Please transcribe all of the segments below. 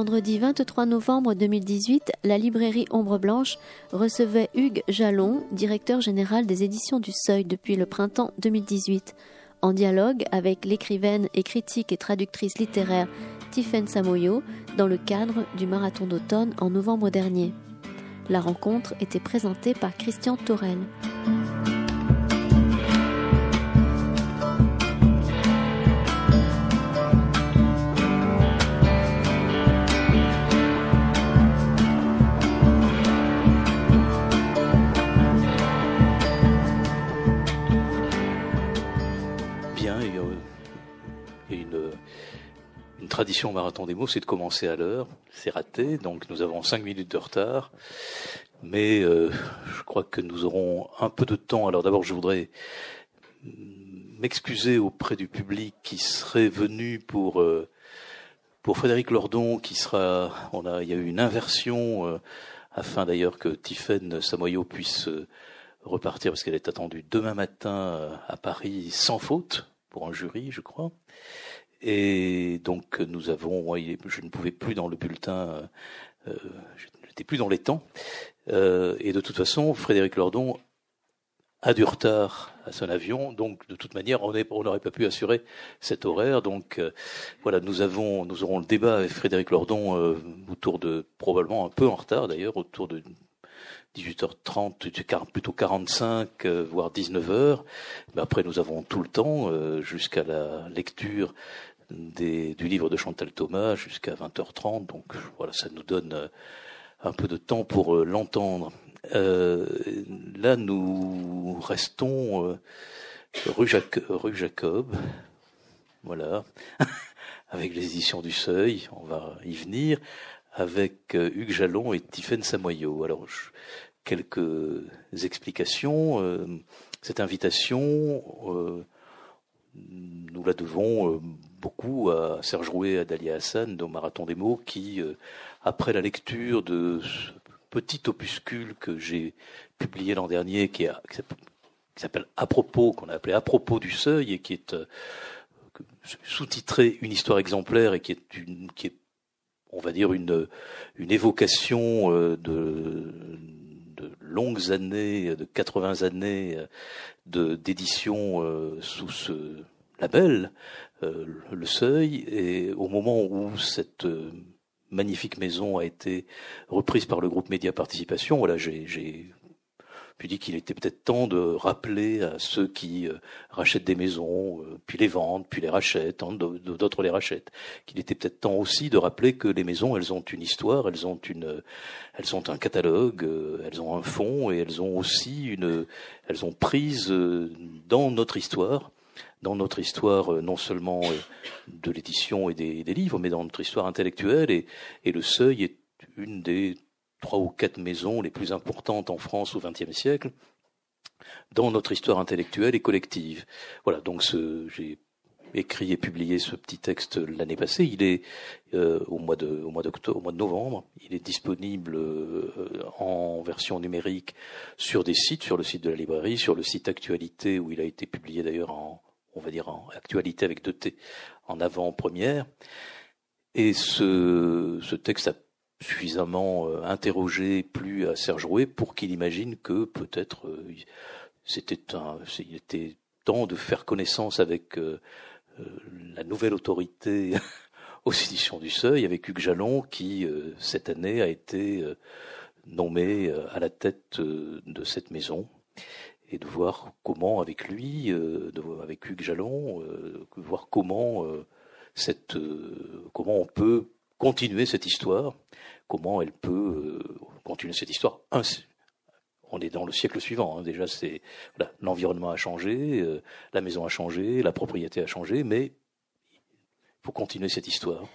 Vendredi 23 novembre 2018, la librairie Ombre Blanche recevait Hugues Jalon, directeur général des éditions du Seuil depuis le printemps 2018, en dialogue avec l'écrivaine et critique et traductrice littéraire Tiffaine Samoyo dans le cadre du marathon d'automne en novembre dernier. La rencontre était présentée par Christian Torel. Tradition marathon des mots, c'est de commencer à l'heure. C'est raté, donc nous avons cinq minutes de retard. Mais euh, je crois que nous aurons un peu de temps. Alors d'abord, je voudrais m'excuser auprès du public qui serait venu pour euh, pour Frédéric Lordon, qui sera. On a, il y a eu une inversion euh, afin d'ailleurs que Tiffaine Samoyo puisse repartir parce qu'elle est attendue demain matin à Paris sans faute pour un jury, je crois. Et donc nous avons, je ne pouvais plus dans le bulletin, euh, je n'étais plus dans les temps. Euh, et de toute façon, Frédéric Lordon a du retard à son avion, donc de toute manière, on n'aurait pas pu assurer cet horaire. Donc euh, voilà, nous avons, nous aurons le débat avec Frédéric Lordon euh, autour de probablement un peu en retard d'ailleurs, autour de 18h30, plutôt 45, euh, voire 19h. Mais après, nous avons tout le temps jusqu'à la lecture du livre de Chantal Thomas jusqu'à 20h30. Donc voilà, ça nous donne euh, un peu de temps pour euh, l'entendre. Euh, là, nous restons rue, rue Jacob, voilà, avec les éditions du Seuil, on va y venir, avec Hugues Jalon et Tiffaine Samoyau. Alors, quelques explications. cette invitation, nous la devons beaucoup à Serge Rouet, à Dalia Hassan, au Marathon des mots, qui, euh, après la lecture de ce petit opuscule que j'ai publié l'an dernier, qui, s'appelle À propos, qu'on a appelé À propos du seuil, et qui est euh, sous-titré Une histoire exemplaire, et qui est une, qui est, on va dire, une, une évocation euh, de, de longues années, de 80 années d'édition sous ce label, le seuil, et au moment où cette euh, magnifique maison a été reprise par le groupe Média Participation, voilà, j'ai puis dit qu'il était peut-être temps de rappeler à ceux qui euh, rachètent des maisons, puis les vendent, puis les rachètent, hein, d'autres les rachètent, qu'il était peut-être temps aussi de rappeler que les maisons, elles ont une histoire, elles ont une, elles ont un catalogue, elles ont un fond et elles ont aussi une, elles ont prise dans notre histoire dans notre histoire, euh, non seulement euh, de l'édition et des, livres, mais dans notre histoire intellectuelle. Et, et, le Seuil est une des trois ou quatre maisons les plus importantes en France au XXe siècle dans notre histoire intellectuelle et collective. Voilà, donc j'ai écrit et publié ce petit texte l'année passée. Il est euh, au mois de au mois d'octobre, au mois de novembre. Il est disponible en version numérique sur des sites, sur le site de la librairie, sur le site Actualité où il a été publié d'ailleurs en, on va dire en actualité avec deux T en avant-première. Et ce, texte a suffisamment euh, interrogé, plus à Serge Rouet pour qu'il imagine que peut-être euh, c'était il était temps de faire connaissance avec euh, la nouvelle autorité aux éditions du Seuil, avec Hugues Jalon, qui cette année a été nommé à la tête de cette maison et de voir comment avec lui, euh, avec Hugues Jalon, euh, voir comment euh, cette, comment on peut continuer cette histoire, comment elle peut continuer cette histoire. On est dans le siècle suivant. Hein, déjà, l'environnement a changé, la maison a changé, la propriété a changé, mais il faut continuer cette histoire.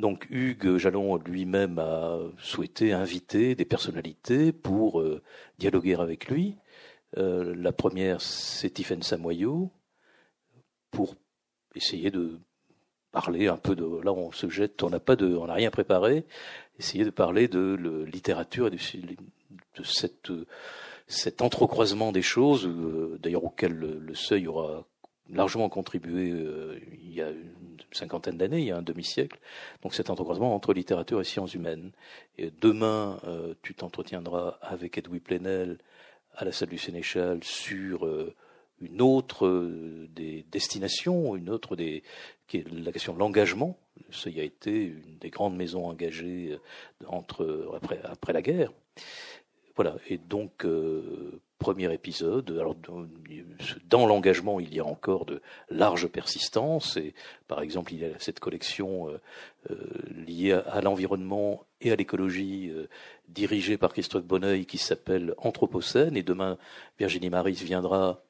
Donc Hugues Jalon lui-même a souhaité inviter des personnalités pour dialoguer avec lui euh, la première, c'est Tiffaine Samoyau, pour essayer de parler un peu de. Là, on se jette, on n'a pas de, on n'a rien préparé. Essayer de parler de littérature et de, cette, cet entrecroisement des choses, euh, d'ailleurs auquel le, Seuil aura largement contribué euh, il y a une cinquantaine d'années, il y a un demi-siècle. Donc c'est un entrecroisement entre littérature et sciences humaines. Demain, tu t'entretiendras avec Edoui Plenel à la salle du Sénéchal sur euh, une autre euh, des destinations, une autre des qui est la question de l'engagement. Ça y a été une des grandes maisons engagées entre après après la guerre. Voilà. Et donc premier épisode. Alors, dans l'engagement, il y a encore de larges persistances. Et par exemple, il y a cette collection euh, euh, liée à, l'environnement et à l'écologie, euh, dirigée par Christophe Bonneuil, qui s'appelle Anthropocène. Et demain, Virginie Maris viendra.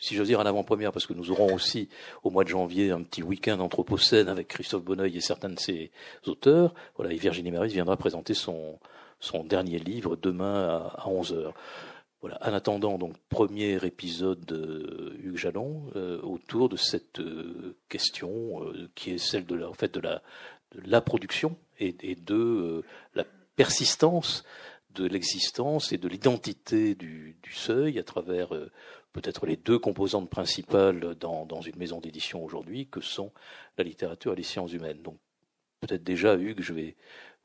Si j'ose dire en avant-première, parce que nous aurons aussi au mois de janvier un petit week-end anthropocène avec Christophe Bonneuil et certains de ses auteurs. Voilà, et Virginie Maris viendra présenter son, son dernier livre demain à, 11 heures. Voilà. En attendant, donc, premier épisode de Hugues Jalon euh, autour de cette euh, question euh, qui est celle de la, en fait, de la, la production et, et de la persistance de l'existence et de l'identité du, seuil à travers peut-être les deux composantes principales dans, dans une maison d'édition aujourd'hui que sont la littérature et les sciences humaines. Donc, peut-être déjà, Hugues, je vais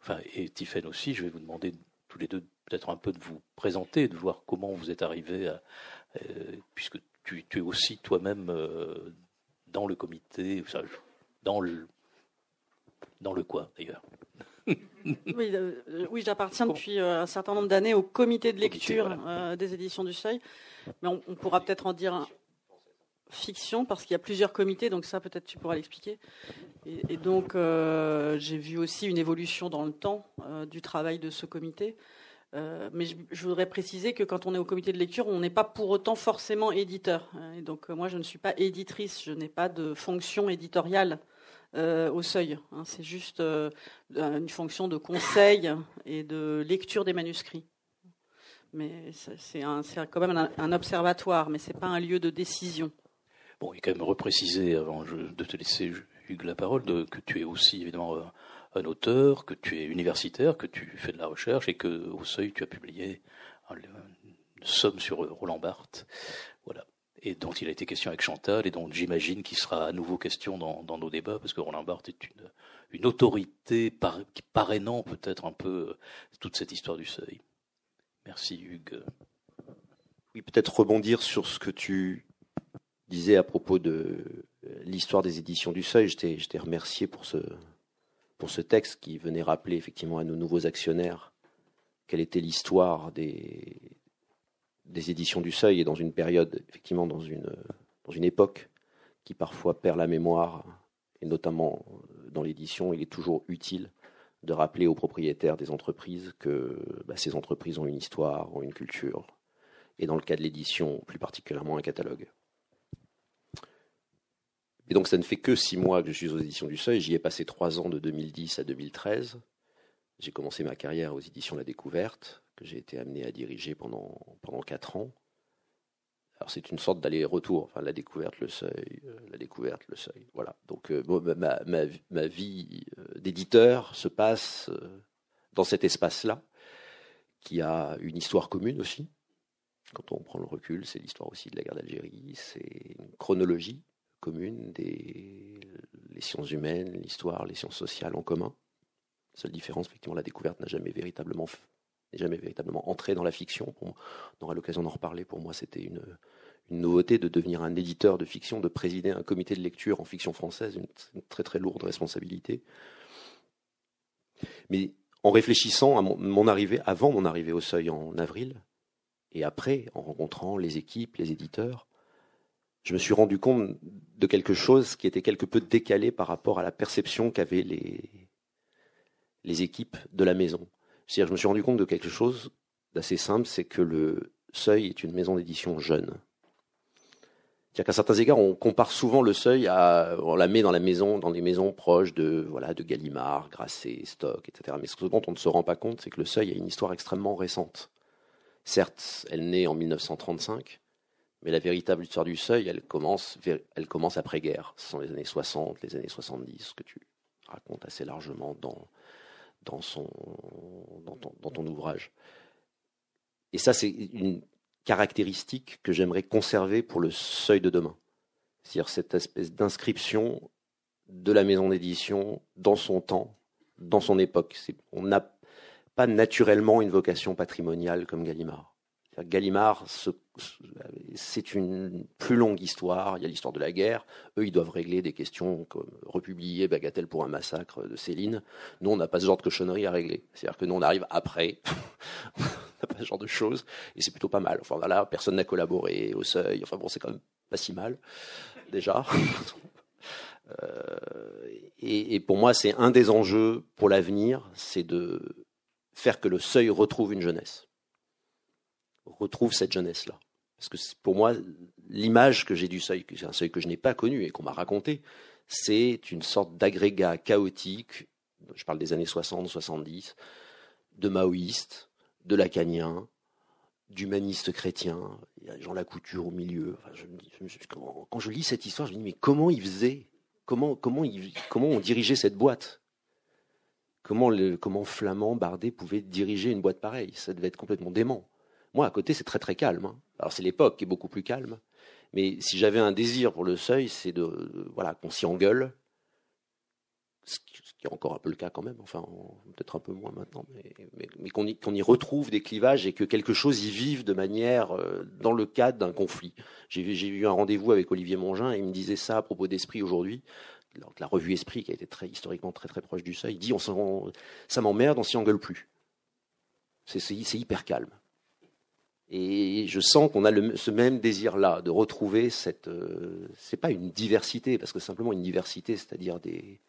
enfin, et Tiffaine aussi, je vais vous demander tous les deux peut-être un peu de vous présenter, de voir comment vous êtes arrivé à, euh, puisque tu, es aussi toi-même euh, dans le comité, dans le, dans le quoi d'ailleurs. oui, euh, oui j'appartiens depuis un certain nombre d'années au comité de lecture des éditions du Seuil, mais on, on pourra peut-être en dire un, fiction parce qu'il y a plusieurs comités, donc ça peut-être tu pourras l'expliquer. Et, donc euh, j'ai vu aussi une évolution dans le temps euh, du travail de ce comité. Euh, mais je, voudrais préciser que quand on est au comité de lecture, on n'est pas pour autant forcément éditeur. Et donc moi, je ne suis pas éditrice, je n'ai pas de fonction éditoriale au seuil. Hein. C'est juste une fonction de conseil et de lecture des manuscrits. Mais c'est quand même un, observatoire, mais c'est pas un lieu de décision. Bon, il est quand même reprécisé avant de te laisser, Hugues, la parole, que tu es aussi évidemment un auteur, que tu es universitaire, que tu fais de la recherche et que au Seuil tu as publié une somme sur Roland Barthes, et dont il a été question avec Chantal et dont j'imagine qu'il sera à nouveau question dans, nos débats parce que Roland Barthes est une, autorité par, parrainant peut-être un peu toute cette histoire du Seuil. Merci Hugues. Oui, peut-être rebondir sur ce que tu disais à propos de l'histoire des éditions du Seuil, je t'ai remercié pour ce, pour ce texte qui venait rappeler effectivement à nos nouveaux actionnaires quelle était l'histoire des, des éditions du Seuil et dans une période, effectivement, dans une, dans une époque qui parfois perd la mémoire, et notamment dans l'édition, il est toujours utile de rappeler aux propriétaires des entreprises que bah, ces entreprises ont une histoire, ont une culture, et dans le cas de l'édition, plus particulièrement un catalogue. Et donc ça ne fait que six mois que je suis aux éditions du Seuil. J'y ai passé trois ans de 2010 à 2013. J'ai commencé ma carrière aux éditions La Découverte, que j'ai été amené à diriger pendant, pendant quatre ans. Alors c'est une sorte d'aller-retour, la découverte, le seuil, euh, la découverte, le seuil. Voilà. Donc euh, ma, ma, ma, vie euh, d'éditeur se passe dans cet espace-là, qui a une histoire commune aussi. Quand on prend le recul, c'est l'histoire aussi de la guerre d'Algérie, c'est une chronologie commune des les sciences humaines, l'histoire, les sciences sociales en commun. Seule différence, effectivement, la découverte n'a jamais véritablement n'est jamais véritablement entré dans la fiction. On aura l'occasion d'en reparler. Pour moi, c'était une, une, nouveauté de devenir un éditeur de fiction, de présider un comité de lecture en fiction française, une, très très lourde responsabilité. Mais en réfléchissant à mon, mon, arrivée, avant mon arrivée au Seuil en avril, et après, en rencontrant les équipes, les éditeurs, je me suis rendu compte de quelque chose qui était quelque peu décalé par rapport à la perception qu'avaient les, les équipes de la maison. C'est-à-dire, je me suis rendu compte de quelque chose d'assez simple, c'est que le Seuil est une maison d'édition jeune. C'est-à-dire qu'à certains égards, on compare souvent le Seuil à, on la met dans la maison, dans des maisons proches de, voilà, de Gallimard, Grasset, Stock, etc. Mais ce dont on ne se rend pas compte, c'est que le Seuil a une histoire extrêmement récente. Certes, elle naît en 1935, mais la véritable histoire du seuil, elle commence, elle commence après-guerre. Ce sont les années 60, les années 70 que tu racontes assez largement dans, dans, son, dans, ton, ton ouvrage. Et ça, c'est une caractéristique que j'aimerais conserver pour le seuil de demain. C'est-à-dire cette espèce d'inscription de la maison d'édition dans son temps, dans son époque. On n'a pas naturellement une vocation patrimoniale comme Gallimard. Gallimard, c'est une plus longue histoire. Il y a l'histoire de la guerre. Eux, ils doivent régler des questions comme republier Bagatelle pour un massacre de Céline. Nous, on n'a pas ce genre de cochonnerie à régler. C'est-à-dire que nous, on arrive après. on n'a pas ce genre de choses. Et c'est plutôt pas mal. Enfin, voilà, personne n'a collaboré au seuil. Enfin, bon, c'est quand même pas si mal, déjà. Euh, et, et pour moi, c'est un des enjeux pour l'avenir, c'est de faire que le seuil retrouve une jeunesse retrouve cette jeunesse-là. Parce que pour moi, l'image que j'ai du seuil, c'est un seuil que je n'ai pas connu et qu'on m'a raconté, c'est une sorte d'agrégat chaotique, je parle des années 60, 70, de maoïstes, de lacaniens, d'humanistes chrétiens, il y a Jean Lacouture au milieu. quand je lis cette histoire, je me dis, mais comment ils faisaient? Comment, comment, comment on dirigeait cette boîte? Comment, comment Flamand, Bardet pouvait diriger une boîte pareille? Ça devait être complètement dément. Moi, à côté, c'est très très calme. Hein. Alors c'est l'époque qui est beaucoup plus calme. Mais si j'avais un désir pour le seuil, c'est de voilà qu'on s'y engueule, ce qui est encore un peu le cas quand même. Enfin, peut-être un peu moins maintenant, mais, qu'on y, retrouve des clivages et que quelque chose y vive de manière euh, dans le cadre d'un conflit. J'ai eu un rendez-vous avec Olivier Mongin et il me disait ça à propos d'Esprit aujourd'hui. La revue Esprit, qui a été très historiquement très très proche du seuil, il dit on, ça m'emmerde, on s'y engueule plus. C'est hyper calme. Et je sens qu'on a ce même désir-là de retrouver cette. Euh, c'est pas une diversité, parce que simplement une diversité, c'est-à-dire des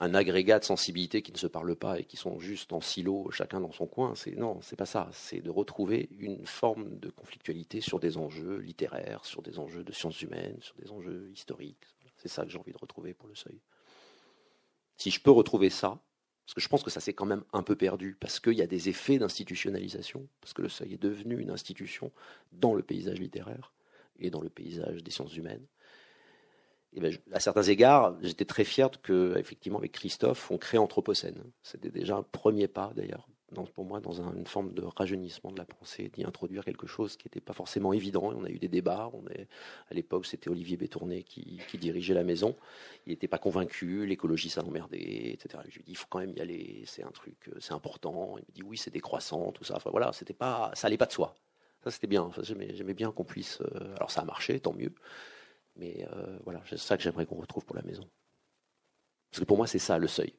un agrégat de sensibilités qui ne se parlent pas et qui sont juste en silo, chacun dans son coin. C'est non, c'est pas ça. C'est de retrouver une forme de conflictualité sur des enjeux littéraires, sur des enjeux de sciences humaines, sur des enjeux historiques. C'est ça que j'ai envie de retrouver pour le seuil. Si je peux retrouver ça, parce que je pense que ça s'est quand même un peu perdu, parce qu'il y a des effets d'institutionnalisation, parce que le seuil est devenu une institution dans le paysage littéraire et dans le paysage des sciences humaines. Ben, à certains égards, j'étais très fier que, effectivement, avec Christophe, on crée Anthropocène. C'était déjà un premier pas, d'ailleurs, pour moi, dans une forme de rajeunissement de la pensée, d'y introduire quelque chose qui n'était pas forcément évident. On a eu des débats. À l'époque, c'était Olivier Bétourné qui, dirigeait la maison. Il n'était pas convaincu. L'écologie, ça l'emmerdait, etc. Je lui ai dit, il faut quand même y aller. C'est un truc, c'est important. Il me dit, oui, c'est décroissant, tout ça. Voilà, c'était pas, ça allait pas de soi. Ça, c'était bien. j'aimais, bien qu'on puisse. Euh, alors, ça a marché, tant mieux. Mais euh, voilà, c'est ça que j'aimerais qu'on retrouve pour la maison. Parce que pour moi, c'est ça le seuil.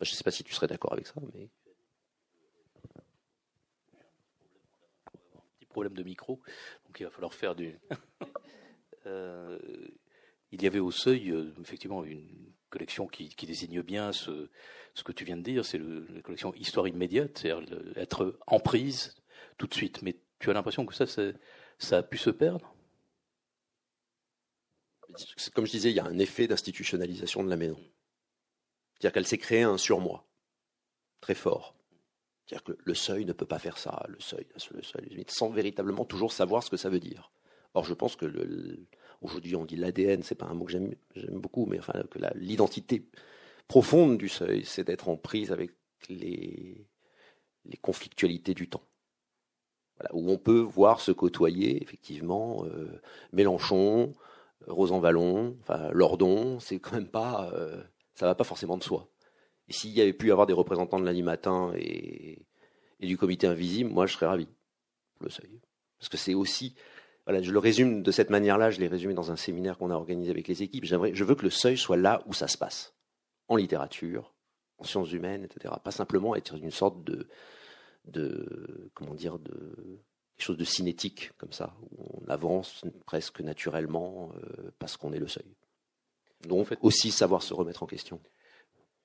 je ne sais pas si tu serais d'accord avec ça, mais problème de micro, donc il va falloir faire du. Euh, il y avait au seuil, euh, effectivement, une collection qui, désigne bien ce, que tu viens de dire, c'est la collection Histoire immédiate, c'est-à-dire être en prise tout de suite. Mais tu as l'impression que ça, ça a pu se perdre? Comme je disais, il y a un effet d'institutionnalisation de la maison. C'est-à-dire qu'elle s'est créée un surmoi très fort. C'est-à-dire que le seuil ne peut pas faire ça, le seuil, le seuil, sans véritablement toujours savoir ce que ça veut dire. Or, je pense que aujourd'hui, on dit l'ADN, c'est pas un mot que j'aime beaucoup, mais enfin, que l'identité profonde du seuil, c'est d'être en prise avec les, conflictualités du temps. Où on peut voir se côtoyer, effectivement, euh, Mélenchon, Rosan Vallon, enfin, Lordon, c'est quand même pas, euh, ça va pas forcément de soi. Et s'il y avait pu y avoir des représentants de lundi matin et, du comité invisible, moi je serais ravi le seuil. Parce que c'est aussi, voilà, je le résume de cette manière-là, je l'ai résumé dans un séminaire qu'on a organisé avec les équipes. J'aimerais, je veux que le seuil soit là où ça se passe, en littérature, en sciences humaines, etc. Pas simplement être une sorte de, de comment dire, de quelque chose de cinétique comme ça, où on avance presque naturellement euh, parce qu'on est le seuil. Donc aussi savoir se remettre en question.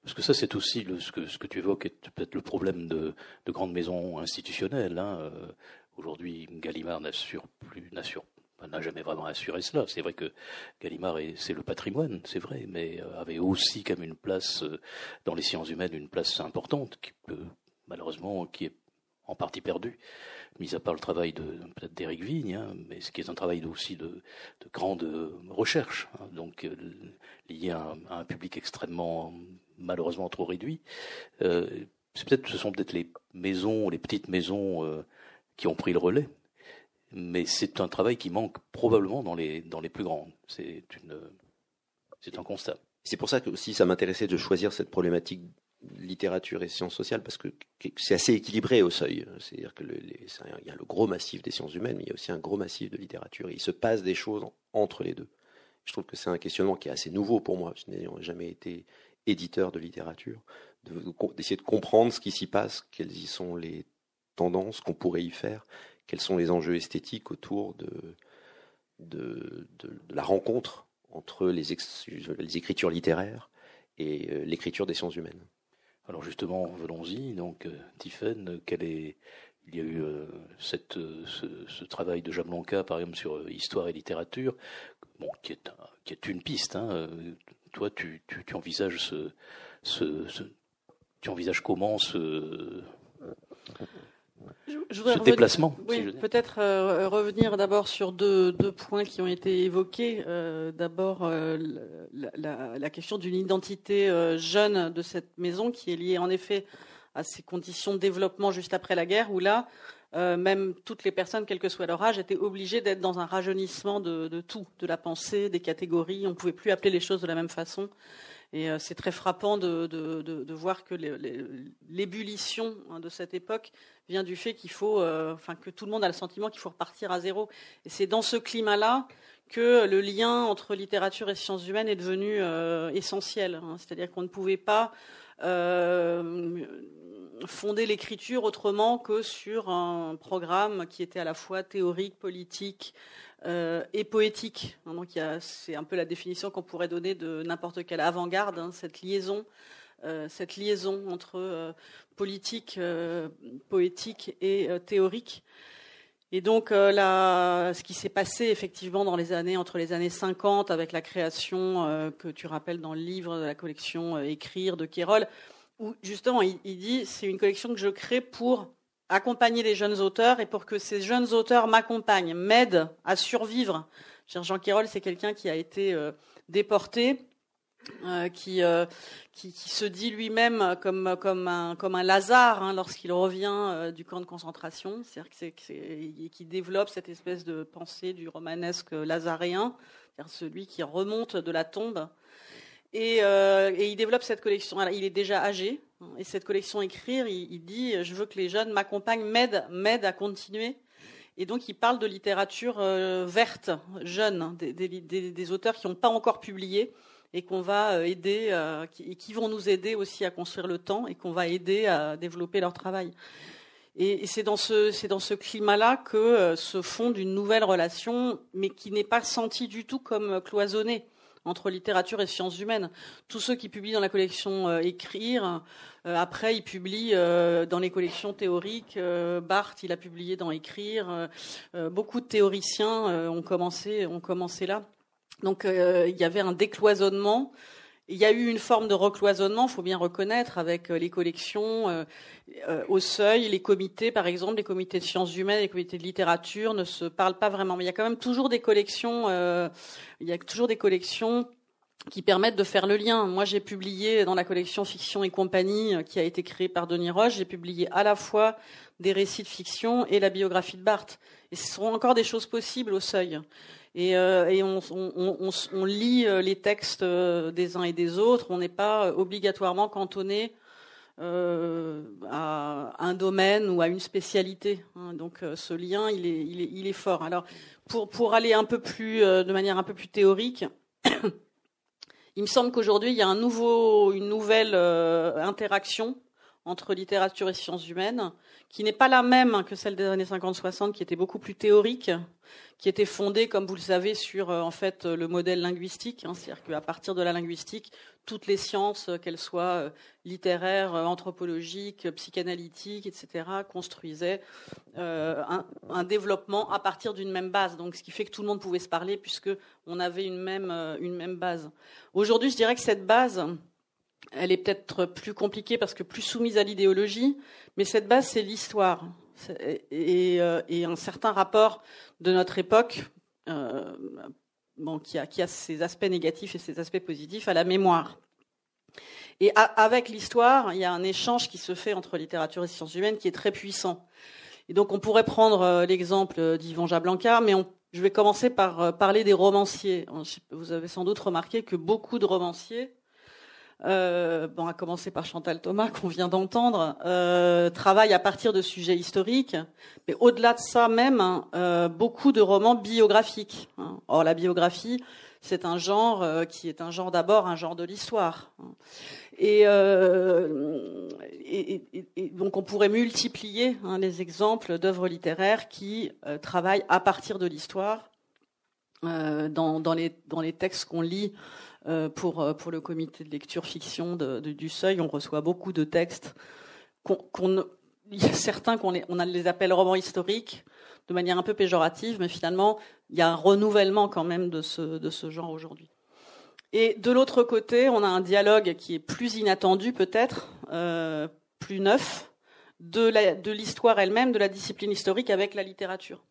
Parce que ça, c'est aussi ce, que, tu évoques peut-être le problème de, de grandes maisons institutionnelles. Hein. Euh, aujourd'hui, Gallimard n'assure plus, n'a jamais vraiment assuré cela. C'est vrai que Gallimard, c'est le patrimoine, c'est vrai, mais euh, avait aussi comme une place euh, dans les sciences humaines, une place importante qui peut, malheureusement, qui est en partie perdue mis à part le travail de peut-être d'Éric Vigne, hein, mais ce qui est un travail aussi de, de grande recherche, hein, donc lié à un, public extrêmement malheureusement trop réduit. Euh, peut-être, ce sont peut-être les maisons, les petites maisons euh, qui ont pris le relais, mais c'est un travail qui manque probablement dans les dans les plus grandes. C'est une C'est un constat. C'est pour ça que aussi ça m'intéressait de choisir cette problématique littérature et sciences sociales parce que c'est assez équilibré au seuil. C'est-à-dire que il y a le gros massif des sciences humaines, mais il y a aussi un gros massif de littérature. il se passe des choses entre les deux. Je trouve que c'est un questionnement qui est assez nouveau pour moi. Je n'ai jamais été éditeur de littérature, d'essayer de, comprendre ce qui s'y passe, quelles y sont les tendances qu'on pourrait y faire, quels sont les enjeux esthétiques autour de, de, la rencontre entre les, les écritures littéraires et euh, l'écriture des sciences humaines. Alors justement, venons-y. Donc, euh, Tiffen, quel est il y a eu euh, cette, ce, travail de Jablonka, par exemple, sur histoire et littérature, bon, qui, est qui est une piste. Hein. Toi, tu, tu, tu envisages ce, ce, ce, tu envisages comment ce, je, ce déplacement. Oui, peut-être euh, revenir d'abord sur deux, deux, points qui ont été évoqués. Euh, d'abord, euh, la, la, question d'une identité jeune de cette maison qui est liée en effet à ces conditions de développement juste après la guerre, où là, même toutes les personnes, quel que soit leur âge, étaient obligées d'être dans un rajeunissement de, tout, de la pensée, des catégories. On ne pouvait plus appeler les choses de la même façon. Et euh, c'est très frappant de, voir que l'ébullition hein, de cette époque vient du fait qu'il faut, euh, que tout le monde a le sentiment qu'il faut repartir à zéro. Et c'est dans ce climat-là que le lien entre littérature et sciences humaines est devenu euh, essentiel. Hein. C'est-à-dire qu'on ne pouvait pas fonder l'écriture autrement que sur un programme qui était à la fois théorique, politique, euh, et poétique. Hein, donc c'est un peu la définition qu'on pourrait donner de n'importe quelle avant-garde, hein, cette liaison, euh, cette liaison entre euh, politique, poétique et théorique. Et donc ce qui s'est passé effectivement dans les années entre les années 50 avec la création que tu rappelles dans le livre de la collection Écrire de Kérol, où justement il, dit c'est une collection que je crée pour accompagner les jeunes auteurs et pour que ces jeunes auteurs m'accompagnent, m'aident à survivre. Jean Quérol, c'est quelqu'un qui a été euh, déporté, euh, qui, euh, qui, qui, se dit lui-même comme, comme, un, comme un Lazare hein, lorsqu'il revient du camp de concentration, c'est-à-dire c'est, qui développe cette espèce de pensée du romanesque lazaréen, c'est-à-dire celui qui remonte de la tombe. Et, et il développe cette collection. Il est déjà âgé, et cette collection Écrire, il, dit Je veux que les jeunes m'accompagnent, m'aident, m'aident à continuer. Et donc, il parle de littérature euh, verte, jeune, des, auteurs qui n'ont pas encore publié et qu'on va euh, aider, euh, qui vont nous aider aussi à construire le temps et qu'on va aider à développer leur travail. Et, c'est dans ce, c'est dans ce climat-là que se fonde une nouvelle relation, mais qui n'est pas sentie du tout comme cloisonnée entre littérature et sciences humaines. Tous ceux qui publient dans la collection euh, Écrire, euh, après ils publient euh, dans les collections théoriques. Barthes, il a publié dans Écrire. beaucoup de théoriciens ont commencé, ont commencé là. Donc il y avait un décloisonnement il y a eu une forme de recloisonnement, faut bien reconnaître, avec euh, les collections euh, euh, au seuil, les comités, par exemple, les comités de sciences humaines, les comités de littérature ne se parlent pas vraiment. Mais il y a quand même toujours des collections, il y a toujours des collections qui permettent de faire le lien. Moi, j'ai publié dans la collection Fiction et compagnie, qui a été créée par Denis Roche, j'ai publié à la fois des récits de fiction et la biographie de Barthes. Et ce seront encore des choses possibles au seuil et, euh, et on, lit euh, les textes euh, des uns et des autres. On n'est pas obligatoirement cantonné à un domaine ou à une spécialité. Hein. Donc ce lien, il est, fort. Alors pour, aller un peu plus, de manière un peu plus théorique, il me semble qu'aujourd'hui il y a une nouvelle interaction entre littérature et sciences humaines, qui n'est pas la même que celle des années 50-60, qui était beaucoup plus théorique, qui était fondée, comme vous le savez, sur euh, en fait le modèle linguistique, hein, c'est-à-dire qu'à partir de la linguistique, toutes les sciences, euh, qu'elles soient euh, littéraires, anthropologiques, psychanalytiques, etc., construisaient un, un, développement à partir d'une même base. Donc, ce qui fait que tout le monde pouvait se parler puisque on avait une même une même base. Aujourd'hui, je dirais que cette base elle est peut-être plus compliquée parce que plus soumise à l'idéologie, mais cette base, c'est l'histoire et, euh, et, un certain rapport de notre époque, euh, qui, a, qui a ses aspects négatifs et ses aspects positifs à la mémoire. Et avec l'histoire, il y a un échange qui se fait entre littérature et sciences humaines qui est très puissant. Et donc on pourrait prendre euh, l'exemple d'Yvan Jablanca, mais Je vais commencer par parler des romanciers. Vous avez sans doute remarqué que beaucoup de romanciers euh, bon, à commencer par Chantal Thomas qu'on vient d'entendre, euh, travaille à partir de sujets historiques, mais au-delà de ça même, hein, euh, beaucoup de romans biographiques. Hein. Or, la biographie, c'est un genre euh, qui est un genre d'abord, un genre de l'histoire. Hein. Et, euh, et, et, donc, on pourrait multiplier hein, les exemples d'œuvres littéraires qui euh, travaillent à partir de l'histoire dans, dans, les, dans les textes qu'on lit euh, pour, euh, pour le comité de lecture fiction du Seuil. On reçoit beaucoup de textes. Il y a certains qu'on les, appelle romans historiques de manière un peu péjorative, mais finalement, il y a un renouvellement quand même de ce, genre aujourd'hui. Et de l'autre côté, on a un dialogue qui est plus inattendu peut-être, euh, plus neuf, de l'histoire elle-même, de la discipline historique avec la littérature.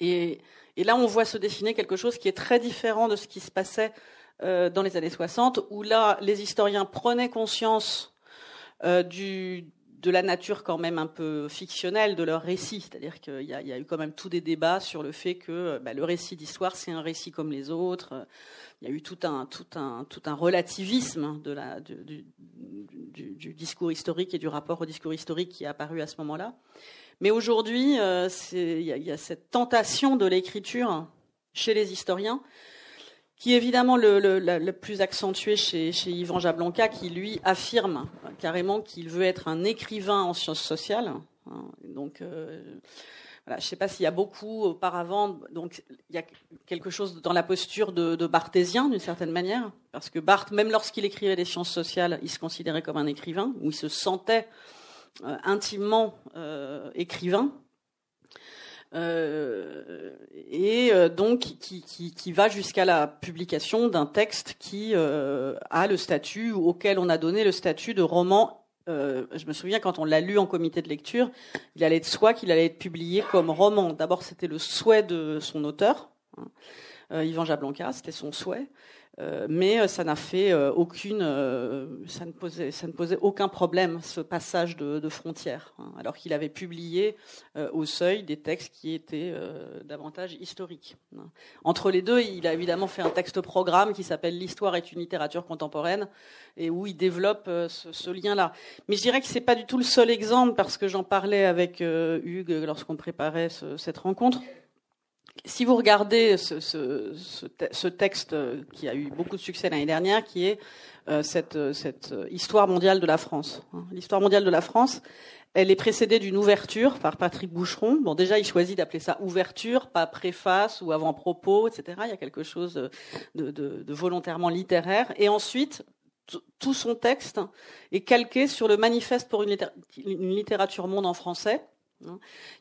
Et, et, là, on voit se dessiner quelque chose qui est très différent de ce qui se passait euh, dans les années 60, où là, les historiens prenaient conscience euh, de la nature quand même un peu fictionnelle de leur récit. C'est-à-dire qu'il y, a eu quand même tous des débats sur le fait que bah, le récit d'histoire, c'est un récit comme les autres. Il y a eu tout un, tout un, tout un relativisme du, discours historique et du rapport au discours historique qui est apparu à ce moment-là. Mais aujourd'hui, euh, il y, a cette tentation de l'écriture chez les historiens qui est évidemment le, plus accentué chez, chez Yvan Jablonka, qui lui affirme carrément qu'il veut être un écrivain en sciences sociales. Hein. Donc, euh, je ne sais pas s'il y a beaucoup auparavant. Donc, il y a quelque chose dans la posture de, de Barthésien, d'une certaine manière, parce que Barthes, même lorsqu'il écrivait des sciences sociales, il se considérait comme un écrivain, ou il se sentait euh, intimement euh, écrivain. Euh, et euh, donc qui, qui, qui va jusqu'à la publication d'un texte qui euh, a le statut auquel on a donné le statut de roman. Euh, je me souviens quand on l'a lu en comité de lecture, il allait de soi qu'il allait être publié comme roman. D'abord, c'était le souhait de son auteur, hein, Yvan Jablonka, c'était son souhait. Euh, mais euh, ça n'a fait euh, aucune, ça ne posait, ça ne posait aucun problème ce passage de, de frontière, hein, alors qu'il avait publié au Seuil des textes qui étaient davantage historiques. Hein. Entre les deux, il a évidemment fait un texte programme qui s'appelle L'histoire est une littérature contemporaine et où il développe ce, lien-là. Mais je dirais que c'est pas du tout le seul exemple parce que j'en parlais avec Hugues lorsqu'on préparait ce, cette rencontre si vous regardez ce, texte qui a eu beaucoup de succès l'année dernière, qui est euh, cette, cette, histoire mondiale de la France. Hein. L'histoire mondiale de la France, elle est précédée d'une ouverture par Patrick Boucheron. Bon, déjà, il choisit d'appeler ça ouverture, pas préface ou avant-propos, etc. Il y a quelque chose de, volontairement littéraire. Et ensuite, tout son texte est calqué sur le manifeste pour une, littérature monde en français.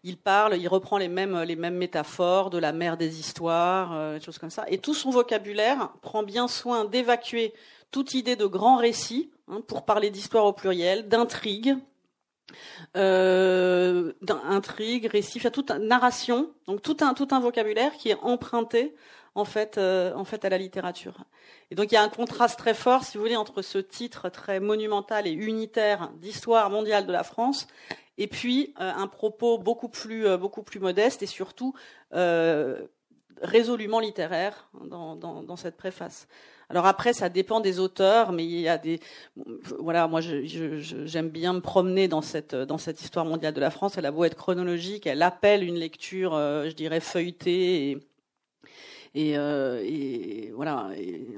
Il parle, il reprend les mêmes, métaphores de la mer des histoires, euh, des choses comme ça. Et tout son vocabulaire prend bien soin d'évacuer toute idée de grand récit, hein, pour parler d'histoire au pluriel, d'intrigue, euh, récit, toute narration, donc tout un, tout un vocabulaire qui est emprunté en fait, euh, en fait à la littérature. Et donc il y a un contraste très fort, si vous voulez, entre ce titre très monumental et unitaire d'histoire mondiale de la France et puis euh, un propos beaucoup plus, euh, beaucoup plus modeste et surtout euh, résolument littéraire dans, dans, cette préface. Alors après, ça dépend des auteurs, mais il y a des, voilà, moi j'aime bien me promener dans cette dans cette histoire mondiale de la France. Elle a beau être chronologique, elle appelle une lecture, je dirais feuilletée et et, voilà,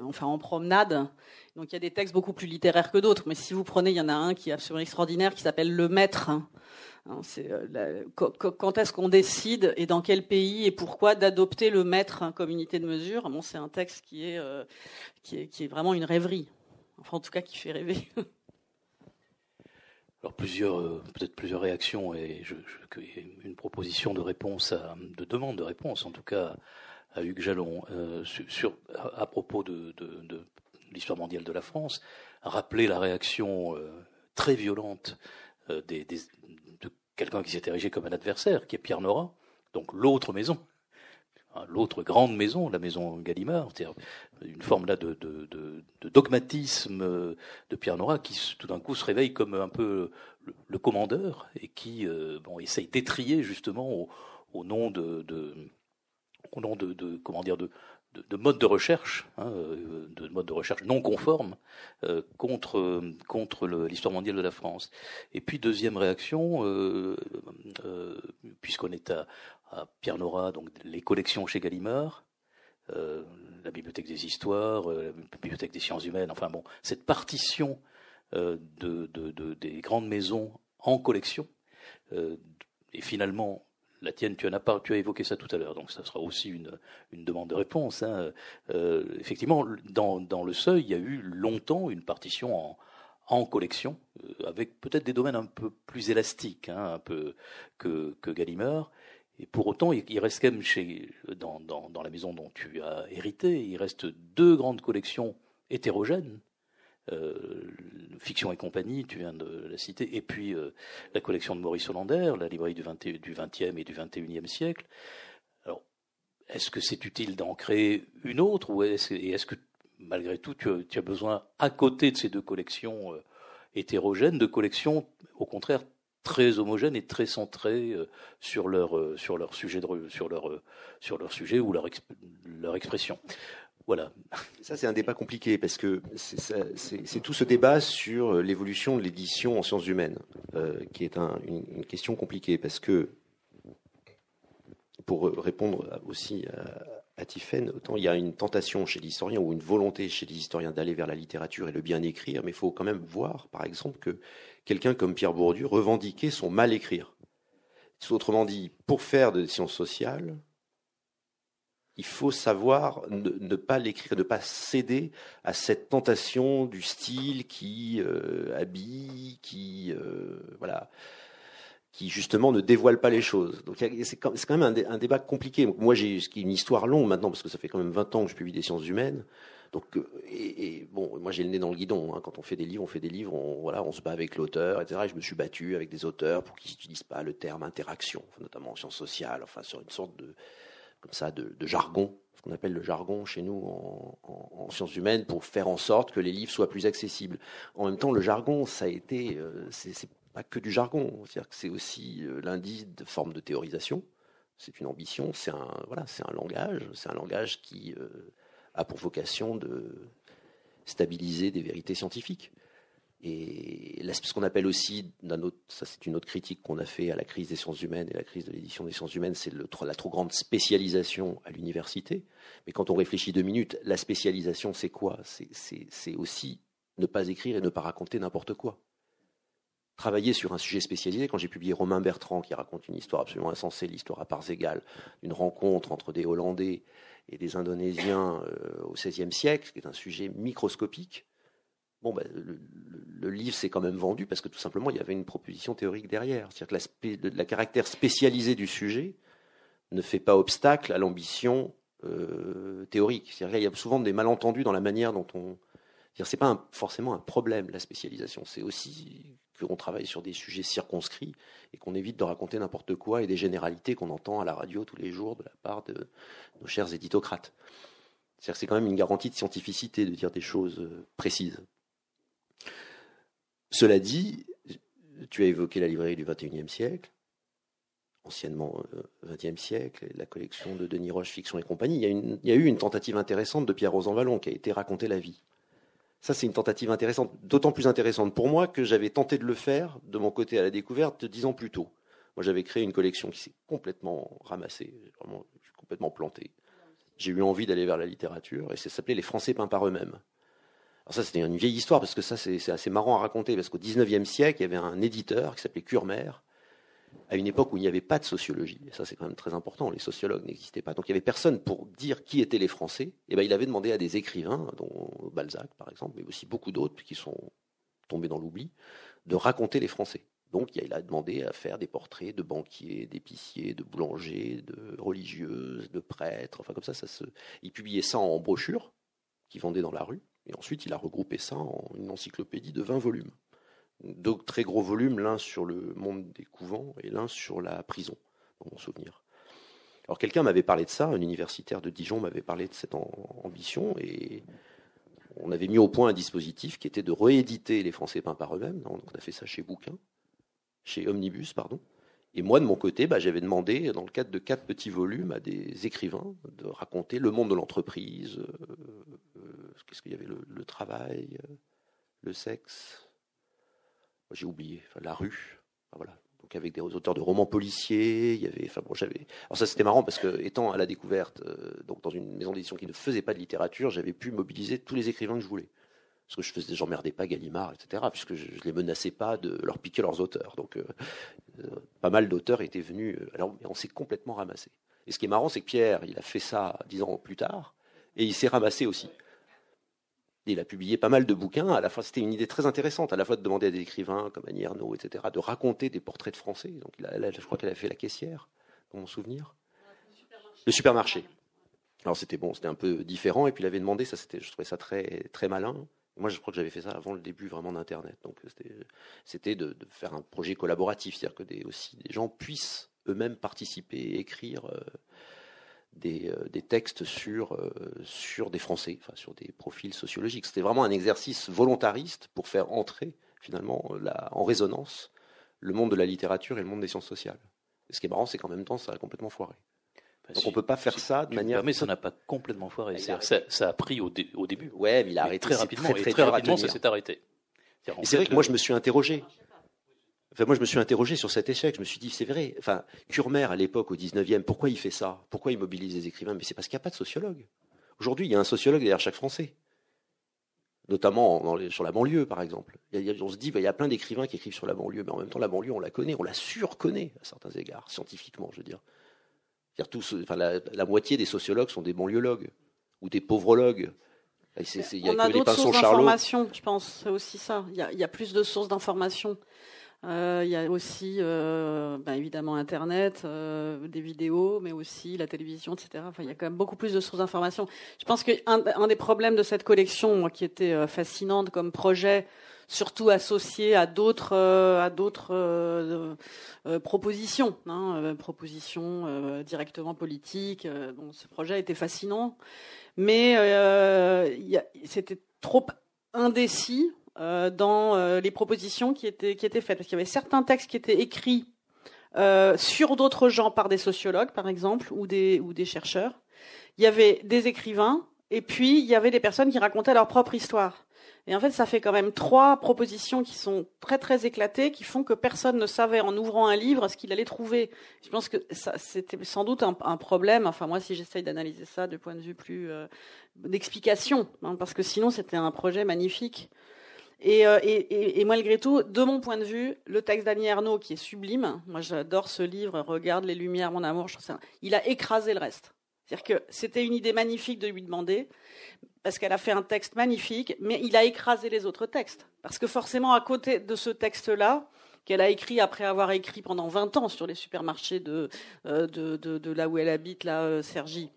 enfin en promenade. Donc il y a des textes beaucoup plus littéraires que d'autres, mais si vous prenez, il y en a un qui est absolument extraordinaire, qui s'appelle Le Maître. Hein, euh, quand est-ce qu'on décide et dans quel pays et pourquoi d'adopter le maître comme unité de mesure? Bon, c'est un texte qui est, euh, qui est vraiment une rêverie. Enfin, en tout cas, qui fait rêver. Alors plusieurs, euh, peut-être plusieurs réactions et une proposition de réponse, de demande de réponse en tout cas à Hugues Jalon à, propos de l'histoire mondiale de la France, rappeler la réaction euh, très violente euh, de quelqu'un qui s'est érigé comme un adversaire, qui est Pierre Nora, donc l'autre maison, hein, l'autre grande maison, la maison Gallimard, c'est-à-dire une forme là de, de, dogmatisme de Pierre Nora qui tout d'un coup se réveille comme un peu le, commandeur et qui euh, bon, essaye d'étrier justement au, nom de au nom de, comment dire de, de, mode de recherche, hein, de mode de recherche non conforme contre contre l'histoire mondiale de la France. Et puis deuxième réaction, puisqu'on est à, à Pierre Nora, donc les collections chez Gallimard, euh, la bibliothèque des histoires, euh, la bibliothèque des sciences humaines, enfin bon, cette partition euh, de, des grandes maisons en collection, et finalement la tienne, tu en as pas, tu as évoqué ça tout à l'heure, donc ça sera aussi une, une demande de réponse. Hein. effectivement, dans, dans, le seuil, il y a eu longtemps une partition en, en collection, avec peut-être des domaines un peu plus élastiques, hein, un peu que, que Gallimard, et pour autant, il reste quand même chez, dans, dans, dans, la maison dont tu as hérité, il reste deux grandes collections hétérogènes. Euh, Fiction et compagnie, tu viens de la citer, et puis euh, la collection de Maurice Hollander, la librairie du, 20, du 20e et du 21e siècle. Alors, est-ce que c'est utile d'en créer une autre, ou est-ce, et est-ce que malgré tout tu as, besoin, à côté de ces deux collections euh, hétérogènes, de collections au contraire très homogènes et très centrés euh, sur leur euh, sur leur sujet de, sur leur sur leur sujet ou leur leur expression? Voilà. Ça, c'est un débat compliqué parce que c'est tout ce débat sur l'évolution de l'édition en sciences humaines qui est un, une, question compliquée parce que, pour répondre aussi à, à Tiphaine, autant il y a une tentation chez l'historien ou une volonté chez les historiens d'aller vers la littérature et le bien écrire, mais il faut quand même voir, par exemple, que quelqu'un comme Pierre Bourdieu revendiquait son mal écrire. Autrement dit, pour faire de sciences sociales, il faut savoir ne, pas l'écrire, ne pas céder à cette tentation du style qui euh, habille, qui euh, voilà, qui justement ne dévoile pas les choses. Donc c'est quand même un, débat compliqué. Moi, j'ai une histoire longue maintenant parce que ça fait quand même 20 ans que je publie des sciences humaines. Donc, euh, et, bon, moi j'ai le nez dans le guidon. Hein. Quand on fait des livres, on fait des livres, on, voilà, on se bat avec l'auteur, etc. Et je me suis battu avec des auteurs pour qu'ils n'utilisent pas le terme interaction, notamment en sciences sociales, enfin sur une sorte de, comme ça, de, jargon, ce qu'on appelle le jargon chez nous en, sciences humaines, pour faire en sorte que les livres soient plus accessibles. En même temps, le jargon, ça a été, euh, c'est pas que du jargon, c'est-à-dire que c'est aussi euh, l'indice de forme de théorisation. C'est une ambition, c'est un voilà, c'est un langage, c'est un langage qui a pour vocation de stabiliser des vérités scientifiques. Et ce qu'on appelle aussi, ça c'est une autre critique qu'on a fait à la crise des sciences humaines et la crise de l'édition des sciences humaines, c'est la trop grande spécialisation à l'université. Mais quand on réfléchit deux minutes, la spécialisation c'est quoi? C'est aussi ne pas écrire et ne pas raconter n'importe quoi. Travailler sur un sujet spécialisé, quand j'ai publié Romain Bertrand qui raconte une histoire absolument insensée, l'histoire à parts égales, d'une rencontre entre des Hollandais et des Indonésiens euh, au XVIe siècle, qui est un sujet microscopique. Bon, ben, le, livre s'est quand même vendu parce que tout simplement il y avait une proposition théorique derrière. C'est-à-dire que la, caractère spécialisé du sujet ne fait pas obstacle à l'ambition euh, théorique. C'est-à-dire qu'il y a souvent des malentendus dans la manière dont on. C'est pas forcément un problème la spécialisation. C'est aussi qu'on travaille sur des sujets circonscrits et qu'on évite de raconter n'importe quoi et des généralités qu'on entend à la radio tous les jours de la part de nos chers éditocrates. C'est-à-dire que c'est quand même une garantie de scientificité de dire des choses euh, précises. Cela dit, tu as évoqué la librairie du XXIe siècle, anciennement XXe euh, siècle, la collection de Denis Roche, Fiction et compagnie. Il y, a eu une tentative intéressante de Pierre Rosanvallon qui a été Raconter la vie. Ça, c'est une tentative intéressante, d'autant plus intéressante pour moi que j'avais tenté de le faire de mon côté à la découverte dix ans plus tôt. Moi, j'avais créé une collection qui s'est complètement ramassée, vraiment complètement plantée. J'ai eu envie d'aller vers la littérature et ça s'appelait Les Français peints par eux-mêmes. Alors ça, c'était une vieille histoire parce que ça, c'est assez marrant à raconter parce qu'au XIXe siècle, il y avait un éditeur qui s'appelait Curmer à une époque où il n'y avait pas de sociologie. Et ça, c'est quand même très important. Les sociologues n'existaient pas. Donc il n'y avait personne pour dire qui étaient les Français. Et ben, il avait demandé à des écrivains, dont Balzac par exemple, mais aussi beaucoup d'autres qui sont tombés dans l'oubli, de raconter les Français. Donc il a demandé à faire des portraits de banquiers, d'épiciers, de boulangers, de religieuses, de prêtres. Enfin comme ça, ça se... il publiait ça en brochure qu'il vendait dans la rue. Et ensuite, il a regroupé ça en une encyclopédie de 20 volumes deux très gros volumes, l'un sur le monde des couvents et l'un sur la prison, dans mon souvenir. Alors quelqu'un m'avait parlé de ça, un universitaire de Dijon m'avait parlé de cette ambition, et on avait mis au point un dispositif qui était de rééditer les Français peints par eux-mêmes. On a fait ça chez Bouquin, chez Omnibus, pardon. Et moi, de mon côté, bah, j'avais demandé, dans le cadre de quatre petits volumes, à des écrivains de raconter le monde de l'entreprise, qu'est-ce qu'il y avait, le, travail, le sexe, j'ai oublié, la rue, voilà, donc avec des auteurs de romans policiers, il y avait, enfin bon, j'avais. Alors ça c'était marrant parce que étant à la découverte, euh, donc dans une maison d'édition qui ne faisait pas de littérature, j'avais pu mobiliser tous les écrivains que je voulais. Parce que je faisais, j'emmerdais pas Gallimard, etc. Puisque je, ne les menaçais pas de leur piquer leurs auteurs. Donc euh, euh, pas mal d'auteurs étaient venus. alors on s'est complètement ramassé. Et ce qui est marrant, c'est que Pierre, il a fait ça dix ans plus tard, et il s'est ramassé aussi il a publié pas mal de bouquins. À la fois, c'était une idée très intéressante, à la fois de demander à des écrivains comme Annie Ernaux, etc., de raconter des portraits de Français. Donc, je crois qu'elle a fait la caissière, dans mon souvenir. Le supermarché. Alors, c'était bon, c'était un peu différent. Et puis, il avait demandé, ça, c'était, je trouvais ça très, très malin. Moi, je crois que j'avais fait ça avant le début vraiment d'Internet. Donc, c'était de, faire un projet collaboratif, c'est-à-dire que des, aussi des gens puissent eux-mêmes participer, écrire. Euh, euh, des, textes sur, euh, sur des Français, enfin, sur des profils sociologiques. C'était vraiment un exercice volontariste pour faire entrer finalement en résonance le monde de la littérature et le monde des sciences sociales. ce qui est marrant, c'est qu'en même temps, ça a complètement foiré. Donc on peut pas faire ça de manière. Mais ça n'a pas complètement foiré. Bah, ça, ça, a pris au, au, début. Ouais, mais il a arrêté très rapidement. Très, très, rapidement, ça s'est arrêté. Et c'est vrai que moi, je me suis interrogé. Enfin, moi, je me suis interrogé sur cet échec. Je me suis dit, c'est vrai. Enfin, Curmer, à l'époque, au 19e, pourquoi il fait ça? Pourquoi il mobilise les écrivains? Mais c'est parce qu'il n'y a pas de sociologue. Aujourd'hui, il y a un sociologue derrière chaque Français. Notamment sur la banlieue, par exemple. on se dit, bah, il y a plein d'écrivains qui écrivent sur la banlieue, mais en même temps, la banlieue, on la connaît, on la surconnaît à certains égards, scientifiquement, je veux dire. Tous, enfin, la, moitié des sociologues sont des banlieulologues ou des pauvrologues. Il y a on a d'autres sources d'information, je pense, c'est aussi ça. Il y, a, il y a plus de sources d'information. Euh, il y a aussi, euh, bah, évidemment, Internet, euh, des vidéos, mais aussi la télévision, etc. Enfin, il y a quand même beaucoup plus de sources d'information. Je pense qu'un un des problèmes de cette collection, qui était fascinante comme projet, surtout associé à d'autres à d'autres propositions, hein, propositions directement politiques. Ce projet était fascinant, mais c'était trop indécis euh, dans euh, les propositions qui étaient, faites. Parce qu'il y avait certains textes qui étaient écrits euh, sur d'autres gens par des sociologues, par exemple, ou des chercheurs. Il y avait des écrivains, et puis il y avait des personnes qui racontaient leur propre histoire. Et en fait, ça fait quand même trois propositions qui sont très très éclatées, qui font que personne ne savait en ouvrant un livre ce qu'il allait trouver. Je pense que c'était sans doute un, problème. Enfin, moi, si j'essaye d'analyser ça du point de vue plus euh, d'explication, hein, parce que sinon c'était un projet magnifique. Euh, et, malgré tout, de mon point de vue, le texte d'Annie Ernaux, qui est sublime, moi j'adore ce livre, Regarde les lumières, mon amour, je trouve il a écrasé le reste. C'est-à-dire que c'était une idée magnifique de lui demander, parce qu'elle a fait un texte magnifique, mais il a écrasé les autres textes. Parce que forcément, à côté de ce texte-là, qu'elle a écrit après avoir écrit pendant 20 ans sur les supermarchés de, euh, de, là où elle habite, là, euh, Sergi.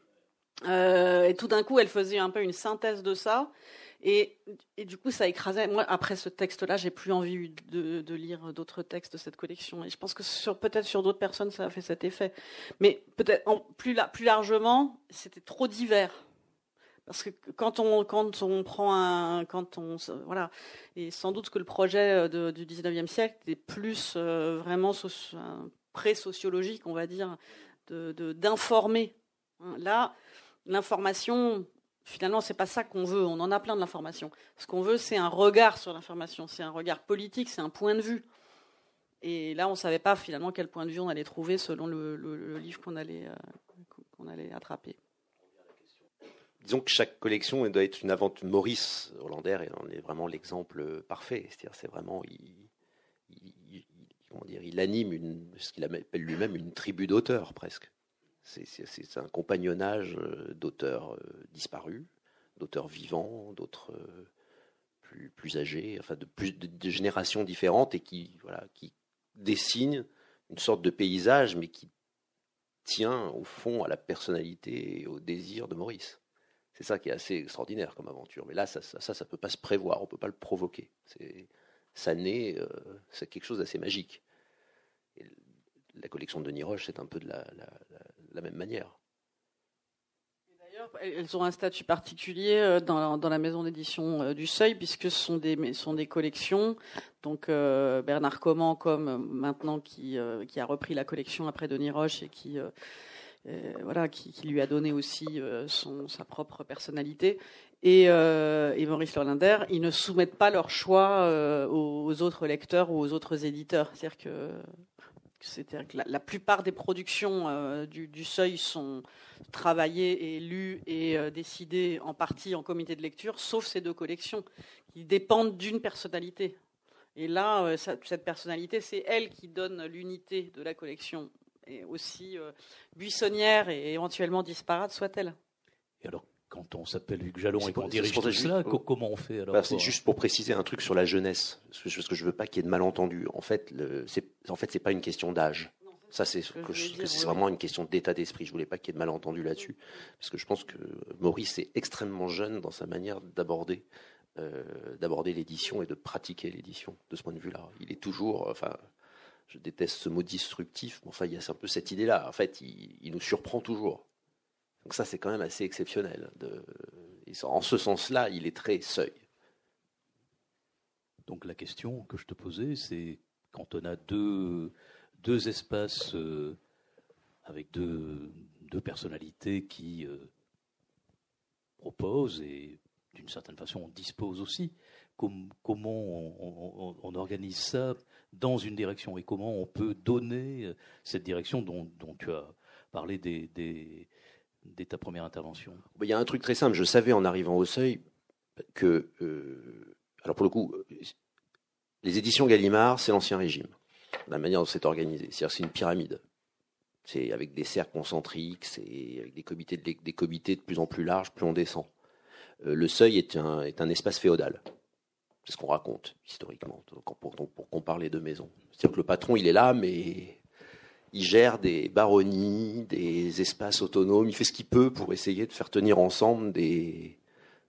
et tout d'un coup, elle faisait un peu une synthèse de ça. Et, du coup, ça écrasait. Moi, après ce texte-là, j'ai plus envie de, lire d'autres textes de cette collection. Et je pense que peut-être sur d'autres personnes, ça a fait cet effet. Mais peut-être plus, plus largement, c'était trop divers. Parce que quand on, quand on prend un, quand on, voilà, et sans doute que le projet euh, du 19e siècle est plus euh, vraiment pré-sociologique, on va dire, d'informer. Hein. Là, l'information, finalement, c'est pas ça qu'on veut. On en a plein de l'information. Ce qu'on veut, c'est un regard sur l'information. C'est un regard politique, c'est un point de vue. Et là, on savait pas finalement quel point de vue on allait trouver selon le, livre qu'on allait, euh, qu'on allait attraper. Disons que chaque collection doit être une aventure. Maurice Hollander en est vraiment l'exemple parfait. C'est-à-dire, c'est vraiment, il, comment dire, il anime une, ce qu'il appelle lui-même une tribu d'auteurs presque. C'est un compagnonnage euh, d'auteurs euh, disparus, d'auteurs vivants, d'autres euh, plus, plus, âgés, enfin de, plus, de, générations différentes et qui, voilà, qui dessinent une sorte de paysage, mais qui tient au fond à la personnalité et au désir de Maurice. C'est ça qui est assez extraordinaire comme aventure. Mais là, ça, ça, ça, peut pas se prévoir, on peut pas le provoquer. Ça naît, c'est quelque chose d'assez magique. la collection de Denis Roche, c'est un peu de la, la même manière. D'ailleurs, elles ont un statut particulier dans, la maison d'édition du Seuil, puisque ce sont des, sont des collections. Donc Bernard Comment, comme maintenant, qui, qui, a repris la collection après Denis Roche et qui euh, voilà, qui, lui a donné aussi euh, son, sa propre personnalité. Et, euh, et, Maurice Lorlinder, ils ne soumettent pas leur choix aux, autres lecteurs ou aux autres éditeurs. C'est-à-dire que, c'est-à-dire que la, plupart des productions du, du, Seuil sont travaillées et lues et décidées en partie en comité de lecture, sauf ces deux collections qui dépendent d'une personnalité. Et là, cette personnalité, c'est elle qui donne l'unité de la collection et aussi euh, buissonnière et éventuellement disparate soit-elle. Et alors, quand on s'appelle Hugues Jalon et qu'on dirige tout cela, comment on fait alors bah, C'est juste pour préciser un truc sur la jeunesse, parce que je veux pas qu'il y ait de malentendus. En fait, c'est en fait c'est pas une question d'âge. Ça, c'est vraiment une question d'état d'esprit. Je voulais pas qu'il y ait de malentendus là-dessus, parce que je pense que Maurice est extrêmement jeune dans sa manière d'aborder euh, d'aborder l'édition et de pratiquer l'édition. De ce point de vue-là, il est toujours, enfin, je déteste ce mot disruptif, mais enfin, il y a un peu cette idée-là. En fait, il, nous surprend toujours. Donc ça, c'est quand même assez exceptionnel. De, en ce sens-là, il est très seuil. Donc la question que je te posais, c'est quand on a deux, espaces euh, avec deux, deux, personnalités qui euh, proposent et d'une certaine façon on dispose aussi, comment on, organise ça dans une direction et comment on peut donner euh, cette direction dont, tu as parlé dès, ta première intervention? Il y a un truc très simple. Je savais en arrivant au seuil que, euh, alors pour le coup, les éditions Gallimard, c'est l'ancien régime, la manière dont c'est organisé. C'est-à-dire c'est une pyramide. C'est avec des cercles concentriques, c'est avec des comités, de, des comités de plus en plus larges, plus on descend. Euh, le seuil est un, est un espace féodal. C'est ce qu'on raconte historiquement, pour, pour qu'on les deux maisons. C'est-à-dire que le patron, il est là, mais il gère des baronnies, des espaces autonomes, il fait ce qu'il peut pour essayer de faire tenir ensemble des.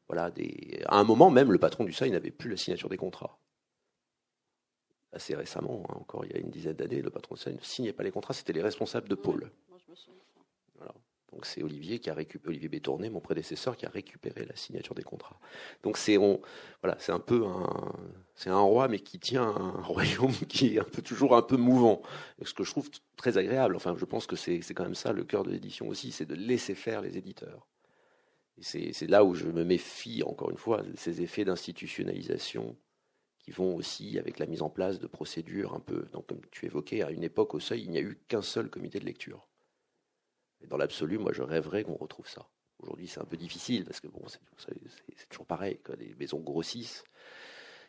Voilà, des... À un moment même, le patron du seuil n'avait plus la signature des contrats. Assez récemment, hein, encore il y a une dizaine d'années, le patron du seuil ne signait pas les contrats, c'était les responsables de pôle. Donc c'est Olivier qui a récupéré Olivier Bétourné, mon prédécesseur, qui a récupéré la signature des contrats. Donc c'est un roi mais qui tient un royaume qui est toujours un peu mouvant. ce que je trouve très agréable. Enfin, je pense que c'est c'est quand même ça le cœur de l'édition aussi, c'est de laisser faire les éditeurs. Et c'est c'est là où je me méfie encore une fois ces effets d'institutionnalisation qui vont aussi avec la mise en place de procédures un peu. Donc comme tu évoquais, à une époque au seuil, il n'y a eu qu'un seul comité de lecture dans l'absolu, moi, je rêverais qu'on retrouve ça. Aujourd'hui, c'est un peu difficile parce que bon, c'est toujours pareil. Quoi. Les maisons grossissent.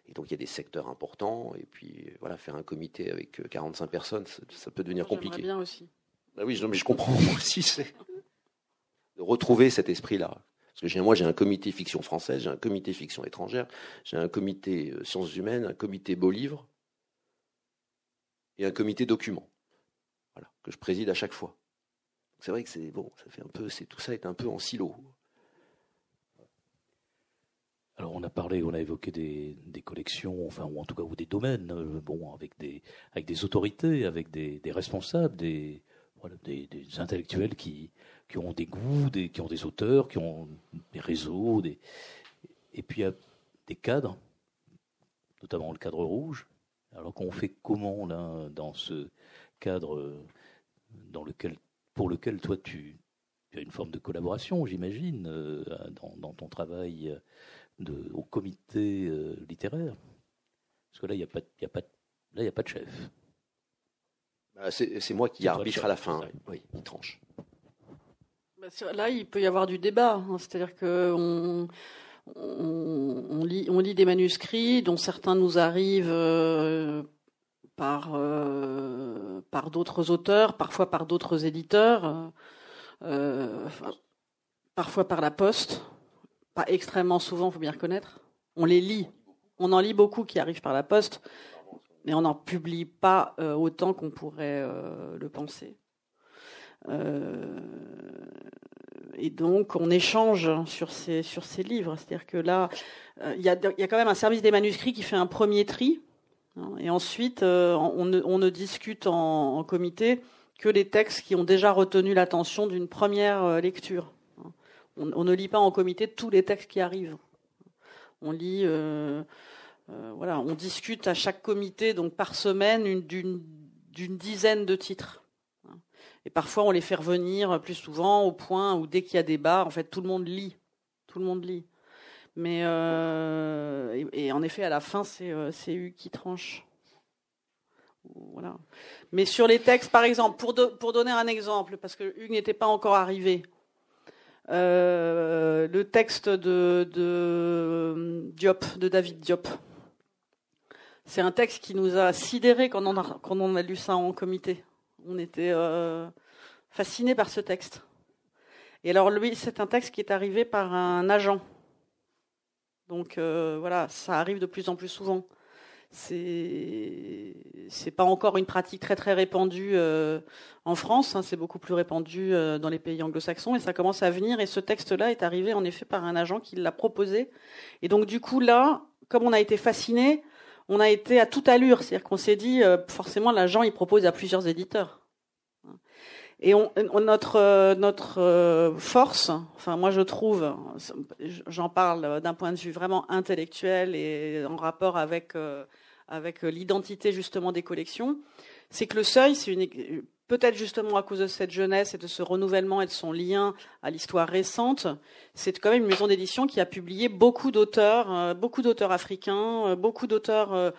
Et donc, il y a des secteurs importants. Et puis, voilà, faire un comité avec 45 euh, personnes, ça, peut devenir compliqué. bien aussi. Bah oui, mais je comprends aussi. C'est de retrouver cet esprit-là. Parce que moi, j'ai un comité fiction française, j'ai un comité fiction étrangère, j'ai un comité euh, sciences humaines, un comité beaux livres et un comité documents. Voilà, que je préside à chaque fois. C'est vrai que c'est bon, ça fait un peu, c'est tout ça est un peu en silo. Alors on a parlé, on a évoqué des, collections, enfin ou en tout cas ou des domaines, euh, bon avec des avec des autorités, avec des, responsables, des intellectuels qui qui ont des goûts, des, qui ont des auteurs, qui ont des réseaux, des et puis il y a des cadres, notamment le cadre rouge. Alors qu'on fait comment là dans ce cadre dans lequel pour lequel toi tu, as une forme de collaboration, j'imagine, euh, dans, ton travail euh, de, au comité euh, littéraire. Parce que là, il n'y a, pas, y a, pas, là, a pas de chef. Bah, c'est moi qui arbitre à la fin, oui, qui tranche. Bah, là, il peut y avoir du débat. Hein. C'est-à-dire qu'on on, lit, on lit des manuscrits dont certains nous arrivent par, euh, par d'autres auteurs, parfois par d'autres éditeurs, euh, parfois par la poste, pas extrêmement souvent, faut bien reconnaître. On les lit, on en lit beaucoup qui arrivent par la poste, mais on n'en publie pas euh, autant qu'on pourrait le penser. et donc, on échange sur ces, livres. C'est-à-dire que là, il y, a, quand même un service des manuscrits qui fait un premier tri et ensuite, euh, on ne, discute en, comité que les textes qui ont déjà retenu l'attention d'une première euh, lecture. Hein. on, ne lit pas en comité tous les textes qui arrivent. On lit, voilà, on discute à chaque comité, donc par semaine, d'une dizaine de titres. Et parfois, on les fait revenir plus souvent au point où dès qu'il y a débat, en fait, tout le monde lit. Tout le monde lit. Mais et, en effet, à la fin, c'est Hugues qui tranche. Voilà. Mais sur les textes, par exemple, pour, pour donner un exemple, parce que Hugues n'était pas encore arrivé, euh, le texte de, Diop, de David Diop, c'est un texte qui nous a sidérés quand on a, lu ça en comité. On était euh, fascinés par ce texte. Et alors lui, c'est un texte qui est arrivé par un agent. Donc euh, voilà, ça arrive de plus en plus souvent c'est c'est pas encore une pratique très très répandue euh, en France. Hein, c'est beaucoup plus répandu euh, dans les pays anglo-saxons et ça commence à venir. Et ce texte-là est arrivé en effet par un agent qui l'a proposé. Et donc du coup là, comme on a été fasciné, on a été à toute allure. C'est-à-dire qu'on s'est dit euh, forcément l'agent il propose à plusieurs éditeurs. Et notre notre force, enfin moi je trouve, j'en parle d'un point de vue vraiment intellectuel et en rapport avec avec l'identité justement des collections, c'est que le seuil, c'est une peut-être justement à cause de cette jeunesse et de ce renouvellement et de son lien à l'histoire récente, c'est quand même une maison d'édition qui a publié beaucoup d'auteurs, beaucoup d'auteurs africains, beaucoup d'auteurs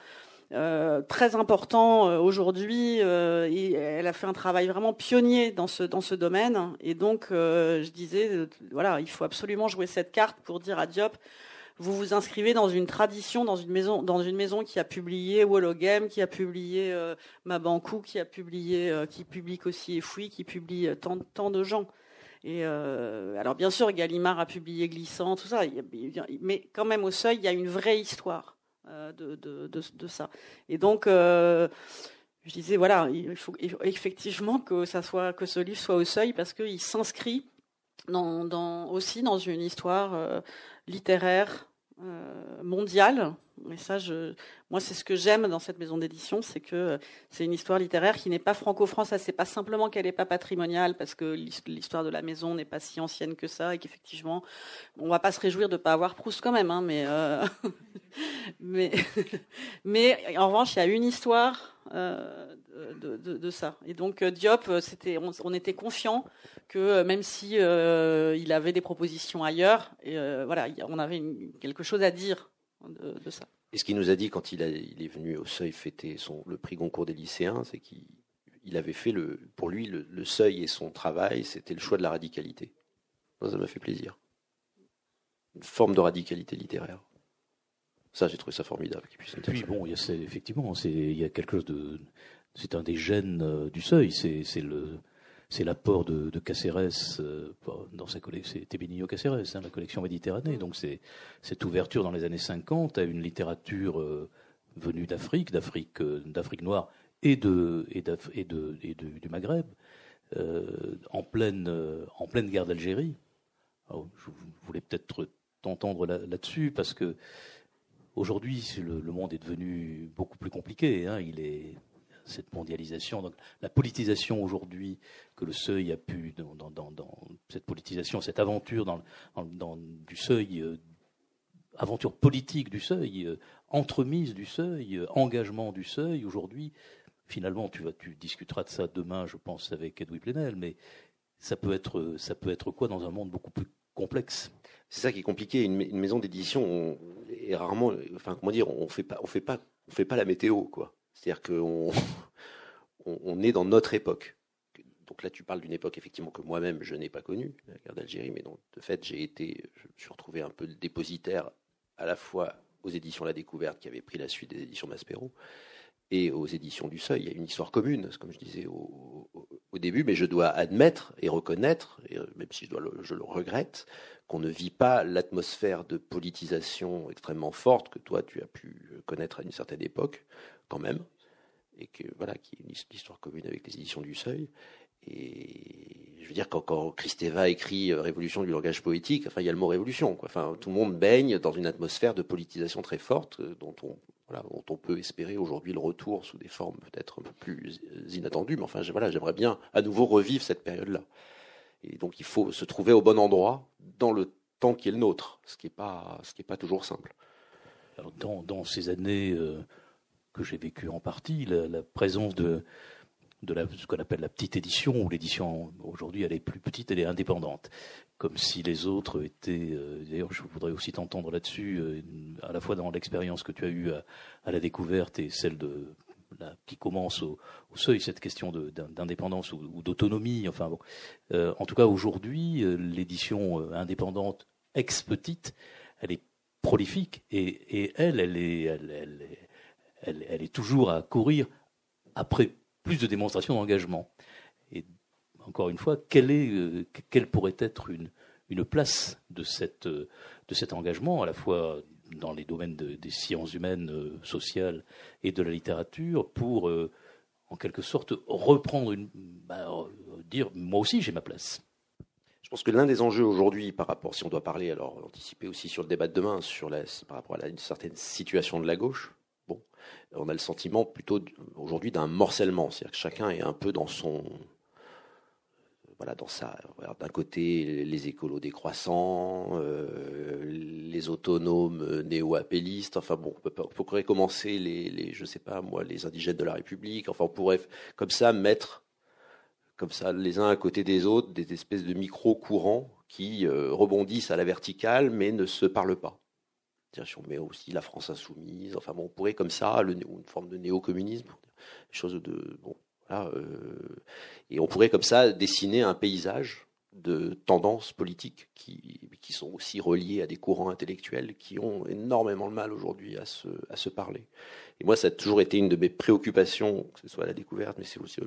euh, très important euh, aujourd'hui. Euh, elle a fait un travail vraiment pionnier dans ce dans ce domaine. Et donc, je disais, voilà, il faut absolument jouer cette carte pour dire à Diop, vous vous inscrivez dans une tradition, dans une maison, dans une maison qui a publié Wologem, qui a publié Mabankou, qui a publié, qui publie aussi Efoui, qui publie tant, tant de gens. Et alors bien sûr, Gallimard a publié Glissant, tout ça, mais quand même au seuil, il y a une vraie histoire. Euh, de, de, de, ça. Et donc, euh, je disais, voilà, il faut, effectivement que, ça soit, que ce livre soit au seuil parce qu'il s'inscrit dans, dans, aussi dans une histoire euh, littéraire mondiale mais ça, je, moi, c'est ce que j'aime dans cette maison d'édition, c'est que euh, c'est une histoire littéraire qui n'est pas franco-française. C'est pas simplement qu'elle n'est pas patrimoniale, parce que l'histoire de la maison n'est pas si ancienne que ça, et qu'effectivement, on va pas se réjouir de pas avoir Proust quand même, hein, mais, euh, mais, mais en revanche, il y a une histoire euh, de, de, de, ça. Et donc Diop, c'était, on, était confiant que même si il avait des propositions ailleurs, et, voilà, on avait quelque chose à dire de, ça. Et ce qu'il nous a dit quand il, est venu au Seuil fêter son, le prix Goncourt des lycéens, c'est qu'il avait fait le, pour lui le, Seuil et son travail, c'était le choix de la radicalité. Ça m'a fait plaisir. Une forme de radicalité littéraire. Ça, j'ai trouvé ça formidable. Oui, bon, il y a, effectivement, il y a quelque chose de, c'est un des gènes euh, du Seuil. C'est c'est l'apport de, de Caceres euh, dans sa collection, c'était Benigno Caceres, hein, la collection Méditerranée. Donc c'est cette ouverture dans les années 50 à une littérature euh, venue d'Afrique, d'Afrique, noire et du Maghreb, en pleine guerre d'Algérie. Je voulais peut-être t'entendre là-dessus parce que aujourd'hui le, le, monde est devenu beaucoup plus compliqué. Hein, il est cette mondialisation, donc la politisation aujourd'hui que le seuil a pu, dans, cette politisation, cette aventure dans, du seuil, euh, aventure politique du seuil, euh, entremise du seuil, euh, engagement du seuil, aujourd'hui, finalement, tu, discuteras de ça demain, je pense, avec Edoui Plenel, mais ça peut être, ça peut être quoi dans un monde beaucoup plus complexe? C'est ça qui est compliqué. Une, maison d'édition est rarement, enfin comment dire, on fait pas, on fait pas, on fait pas la météo quoi. C'est-à-dire qu'on on, est dans notre époque. Donc là, tu parles d'une époque effectivement que moi-même je n'ai pas connue, la guerre d'Algérie, mais donc de fait, j'ai été, je me suis retrouvé un peu dépositaire à la fois aux éditions La Découverte qui avaient pris la suite des éditions Maspero et aux éditions du Seuil. Il y a une histoire commune, comme je disais au, début, mais je dois admettre et reconnaître, et euh, même si je, dois je le regrette, qu'on ne vit pas l'atmosphère de politisation extrêmement forte que toi tu as pu connaître à une certaine époque quand même, et que voilà, qui est une histoire commune avec les éditions du Seuil. Et je veux dire, quand, quand Christeva écrit euh, Révolution du langage poétique, enfin, il y a le mot révolution. Quoi. Enfin, tout le monde baigne dans une atmosphère de politisation très forte, euh, dont on, voilà, dont on peut espérer aujourd'hui le retour sous des formes peut-être un peu plus inattendues. Mais enfin, voilà, j'aimerais bien à nouveau revivre cette période-là. Et donc il faut se trouver au bon endroit dans le temps qui est le nôtre, ce qui n'est pas, pas toujours simple. Dans, dans, ces années euh, que j'ai vécues en partie, la, présence de, de la, ce qu'on appelle la petite édition, où l'édition aujourd'hui elle est plus petite, elle est indépendante, comme si les autres étaient. Euh, d'ailleurs, je voudrais aussi t'entendre là-dessus, euh, à la fois dans l'expérience que tu as eue à, la découverte et celle de qui commence au, seuil, cette question d'indépendance ou, d'autonomie. Enfin bon, euh, en tout cas aujourd'hui, l'édition indépendante ex petite, elle est prolifique et, est, elle, elle, est toujours à courir après plus de démonstrations d'engagement. Et encore une fois, quelle, est, quelle pourrait être une, place de, cette, de cet engagement, à la fois dans les domaines des sciences humaines, euh, sociales et de la littérature pour, euh, en quelque sorte, reprendre une. Bah, euh, dire moi aussi j'ai ma place. Je pense que l'un des enjeux aujourd'hui, par rapport, si on doit parler, alors anticiper aussi sur le débat de demain, sur la, par rapport à une certaine situation de la gauche, on a le sentiment plutôt aujourd'hui d'un morcellement, c'est-à-dire que chacun est un peu dans son, voilà, dans ça. D'un côté, les écolos décroissants, euh, les autonomes néo-appellistes. Enfin bon, on, pourrait commencer les, les, je sais pas moi, les indigènes de la République. Enfin, on pourrait comme ça mettre, comme ça, les uns à côté des autres, des espèces de micro-courants qui euh, rebondissent à la verticale, mais ne se parlent pas. Si on met aussi la France insoumise, enfin bon, on pourrait comme ça, une forme de néo-communisme, chose de bon, euh, et on pourrait comme ça dessiner un paysage de tendances politiques qui, qui, sont aussi reliées à des courants intellectuels qui ont énormément de mal aujourd'hui à se, à se parler. Et moi, ça a toujours été une de mes préoccupations, que ce soit à la découverte, mais c'est aussi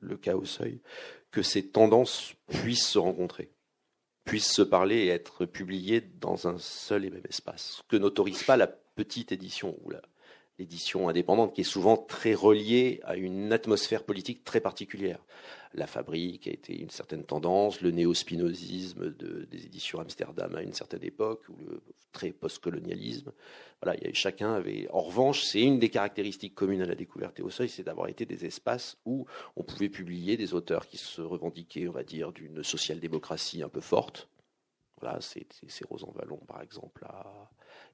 le, cas au seuil, que ces tendances puissent se rencontrer, puissent se parler et être publiées dans un seul et même espace, ce que n'autorise pas la petite édition ou la, l'édition indépendante qui est souvent très reliée à une atmosphère politique très particulière. La fabrique a été une certaine tendance, le néo-spinozisme de, des éditions Amsterdam à une certaine époque, ou le très post-colonialisme. Voilà, chacun avait. En revanche, c'est une des caractéristiques communes à la découverte et au seuil, c'est d'avoir été des espaces où on pouvait publier des auteurs qui se revendiquaient, on va dire, d'une social-démocratie un peu forte. Voilà, c'est Rosan Vallon, par exemple, à,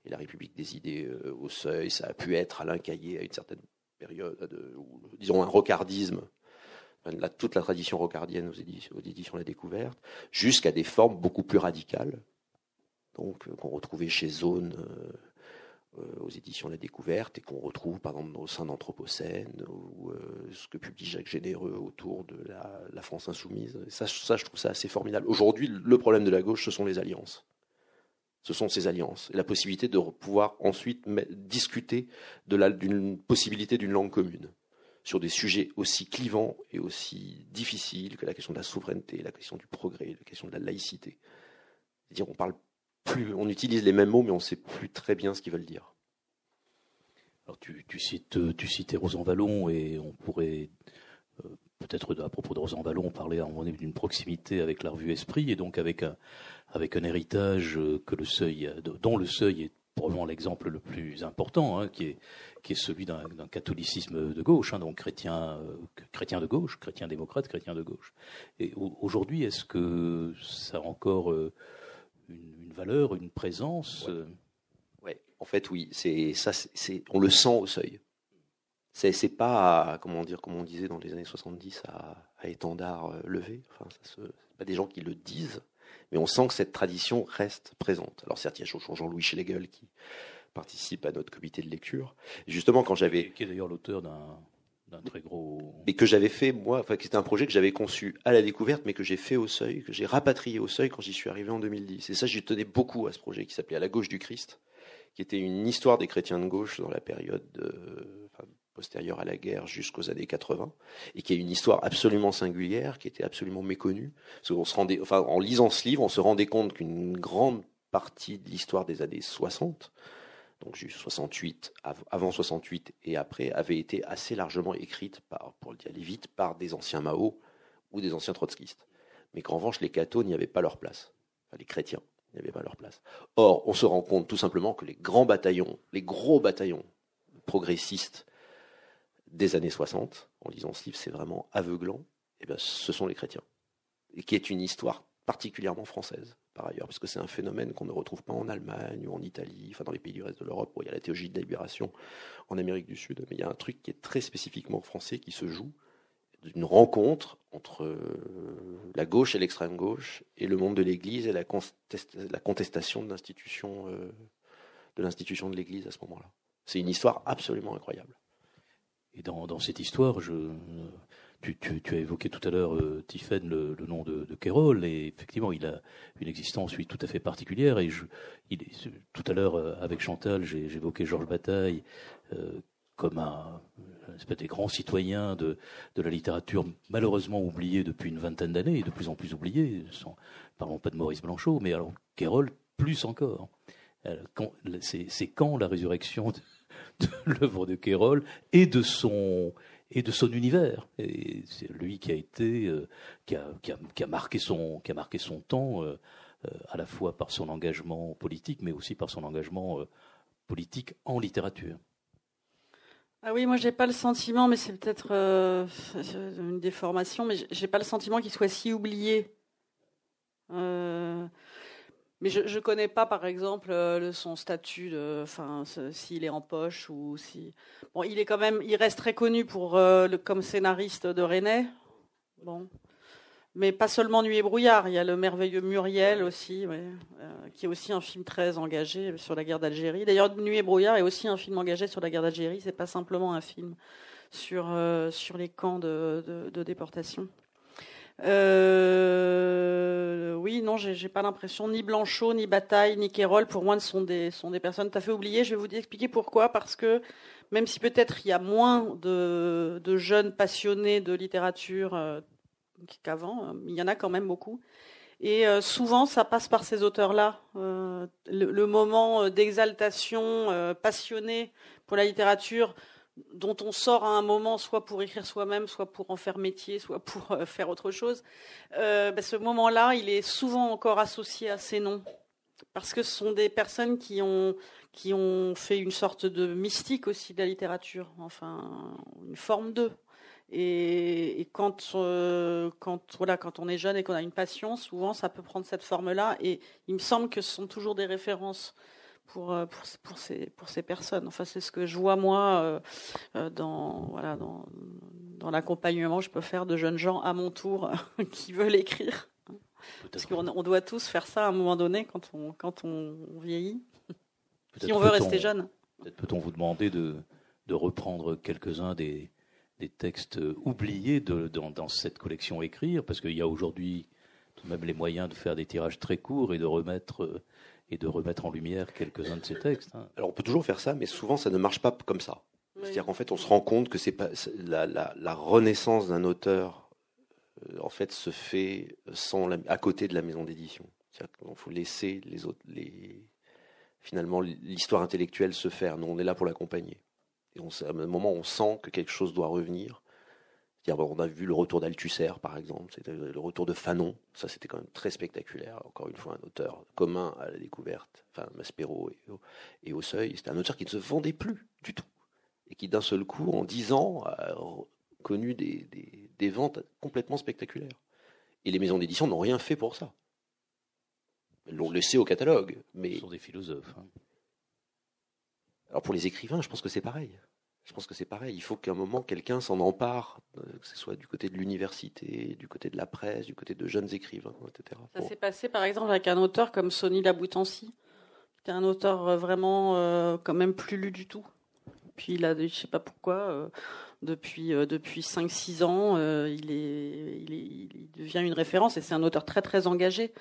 et la République des idées euh, au seuil. Ça a pu être Alain Caillé à une certaine période, de, disons un rocardisme, toute la tradition rocardienne aux éditions, La Découverte, jusqu'à des formes beaucoup plus radicales, donc euh, qu'on retrouvait chez Zone euh, aux éditions La Découverte et qu'on retrouve par exemple au sein d'Anthropocène ou ce que publie Jacques Généreux autour de la, France insoumise. Ça, je trouve ça assez formidable. Aujourd'hui, le problème de la gauche, ce sont les alliances ce sont ces alliances et la possibilité de pouvoir ensuite discuter d'une possibilité d'une langue commune sur des sujets aussi clivants et aussi difficiles que la question de la souveraineté, la question du progrès, la question de la laïcité. C'est-à-dire, on parle plus, on utilise les mêmes mots, mais on ne sait plus très bien ce qu'ils veulent dire. Alors, tu, cites, tu citais Rosan Vallon et on pourrait euh, peut-être à propos de Rosan Vallon parler d'une proximité avec la revue Esprit et donc avec un, avec un héritage euh, que le seuil, dont le seuil est probablement l'exemple le plus important, hein, qui, est, qui est celui d'un catholicisme de gauche, hein, donc chrétien, euh, chrétien de gauche, chrétien démocrate, chrétien de gauche. Et aujourd'hui, est-ce que ça a encore euh, une, valeur, une présence ouais. en fait, oui. C'est ça. C'est on le sent au seuil. C'est pas comment dire, comme on disait dans les années 70 à, à étendard levé. Enfin, ça pas des gens qui le disent mais on sent que cette tradition reste présente. Alors certes, il y a Jean-Louis Schlegel qui participe à notre comité de lecture. justement, quand j'avais... Qui est d'ailleurs l'auteur d'un très gros. Mais que j'avais fait, moi, enfin, c'était un projet que j'avais conçu à la découverte, mais que j'ai fait au seuil, que j'ai rapatrié au seuil quand j'y suis arrivé en 2010. Et ça, j'y tenais beaucoup à ce projet qui s'appelait À la gauche du Christ, qui était une histoire des chrétiens de gauche dans la période de, postérieure à la guerre jusqu'aux années 80, et qui a une histoire absolument singulière, qui était absolument méconnue. Parce se rendait, en lisant ce livre, on se rendait compte qu'une grande partie de l'histoire des années 60, donc juste 68, avant 68 et après, avait été assez largement écrite, pour le dire vite, par des anciens Mao ou des anciens trotskistes. Mais qu'en revanche, les cathos n'y avaient pas leur place. Les chrétiens n'y avaient pas leur place. Or, on se rend compte tout simplement que les grands bataillons, les gros bataillons progressistes des années 60, en lisant ce livre, c'est vraiment aveuglant, et eh bien, ce sont les chrétiens. et qui est une histoire particulièrement française par ailleurs, parce que c'est un phénomène qu'on ne retrouve pas en Allemagne ou en Italie, enfin dans les pays du reste de l'Europe, où il y a la théologie de la libération en Amérique du Sud, mais il y a un truc qui est très spécifiquement français qui se joue d'une rencontre entre euh, la gauche et l'extrême gauche et le monde de l'Église et la, contestation euh, de l'institution de l'Église à ce moment-là. C'est une histoire absolument incroyable. Et dans, cette histoire, tu, as évoqué tout à l'heure, euh, le, nom de, de Kérol, et effectivement, il a une existence, oui, tout à fait particulière. Et tout à l'heure, euh, avec Chantal, j'ai évoqué Georges Bataille euh, comme un, un des grands citoyens de, la littérature, malheureusement oublié depuis une vingtaine d'années, et de plus en plus oublié. Sans, parlons pas de Maurice Blanchot, mais alors Kérol, plus encore. C'est quand la résurrection de l'œuvre de Kérol et de son univers. C'est lui qui a été, euh, qui a marqué son temps, euh, euh, à la fois par son engagement politique, mais aussi par son engagement politique en littérature. Ah oui, moi j'ai pas le sentiment, mais c'est peut-être une déformation, mais j'ai pas le sentiment qu'il soit si oublié. Mais je ne connais pas, par exemple, euh, son statut, de, enfin, s'il est en poche ou si. Bon, il est quand même, il reste très connu pour euh, le, comme scénariste de René. Bon, mais pas seulement Nuit et brouillard. Il y a le merveilleux Muriel aussi, euh, qui est aussi un film très engagé sur la guerre d'Algérie. D'ailleurs, Nuit et brouillard est aussi un film engagé sur la guerre d'Algérie. C'est pas simplement un film sur sur les camps de, de, de déportation. Euh, oui, non, j'ai pas l'impression. Ni Blanchot, ni Bataille, ni Kérol, pour moi, sont des, sont des personnes tout à fait oubliées. Je vais vous expliquer pourquoi. Parce que même si peut-être il y a moins de, jeunes passionnés de littérature euh, qu'avant, euh, il y en a quand même beaucoup. Et souvent, ça passe par ces auteurs-là. Le, le, moment d'exaltation passionnée pour la littérature dont on sort à un moment, soit pour écrire soi-même, soit pour en faire métier, soit pour euh, faire autre chose, euh, ben, ce moment-là, il est souvent encore associé à ces noms. Parce que ce sont des personnes qui ont, qui ont fait une sorte de mystique aussi de la littérature, enfin, une forme d'eux. Et, quand, euh, quand, voilà, quand on est jeune et qu'on a une passion, souvent ça peut prendre cette forme-là. Et il me semble que ce sont toujours des références pour, euh, pour, pour, ces, pour ces personnes. Enfin, c'est ce que je vois moi euh, euh, dans, voilà, dans, dans l'accompagnement je peux faire de jeunes gens à mon tour qui veulent écrire. Parce qu'on on doit tous faire ça à un moment donné quand on, quand on vieillit, si on veut rester jeune. Peut-être peut-on vous demander de, de reprendre quelques-uns des, des textes oubliés de, dans, dans cette collection Écrire, parce qu'il y a aujourd'hui tout de même les moyens de faire des tirages très courts et de remettre et de remettre en lumière quelques-uns de ces textes. Hein. Alors on peut toujours faire ça, mais souvent ça ne marche pas comme ça. C'est-à-dire qu'en fait, on se rend compte que c'est pas la, la, la renaissance d'un auteur, euh, en fait, se fait sans la, à côté de la maison d'édition. Il faut laisser les autres, les finalement l'histoire intellectuelle se faire. Nous, on est là pour l'accompagner. Et on, à un moment, on sent que quelque chose doit revenir on a vu le retour d'Althusser, par exemple, c'était le retour de Fanon, ça c'était quand même très spectaculaire, encore une fois un auteur commun à la découverte, enfin Maspero et, au Seuil, c'était un auteur qui ne se vendait plus du tout, et qui d'un seul coup, en dix ans, a connu des, des, ventes complètement spectaculaires. Et les maisons d'édition n'ont rien fait pour ça. Elles l'ont laissé au catalogue. Mais... Ce sont des philosophes. Hein. Alors pour les écrivains, je pense que c'est pareil. Je pense que c'est pareil. Il faut qu'à un moment, quelqu'un s'en empare, euh, que ce soit du côté de l'université, du côté de la presse, du côté de jeunes écrivains, etc. Ça s'est passé, par exemple, avec un auteur comme Sonny Laboutancy, qui était un auteur euh, vraiment euh, quand même plus lu du tout. Puis il a, je sais pas pourquoi, depuis depuis 5-6 ans, il, est, il, est, il devient une référence et c'est un auteur très très engagé.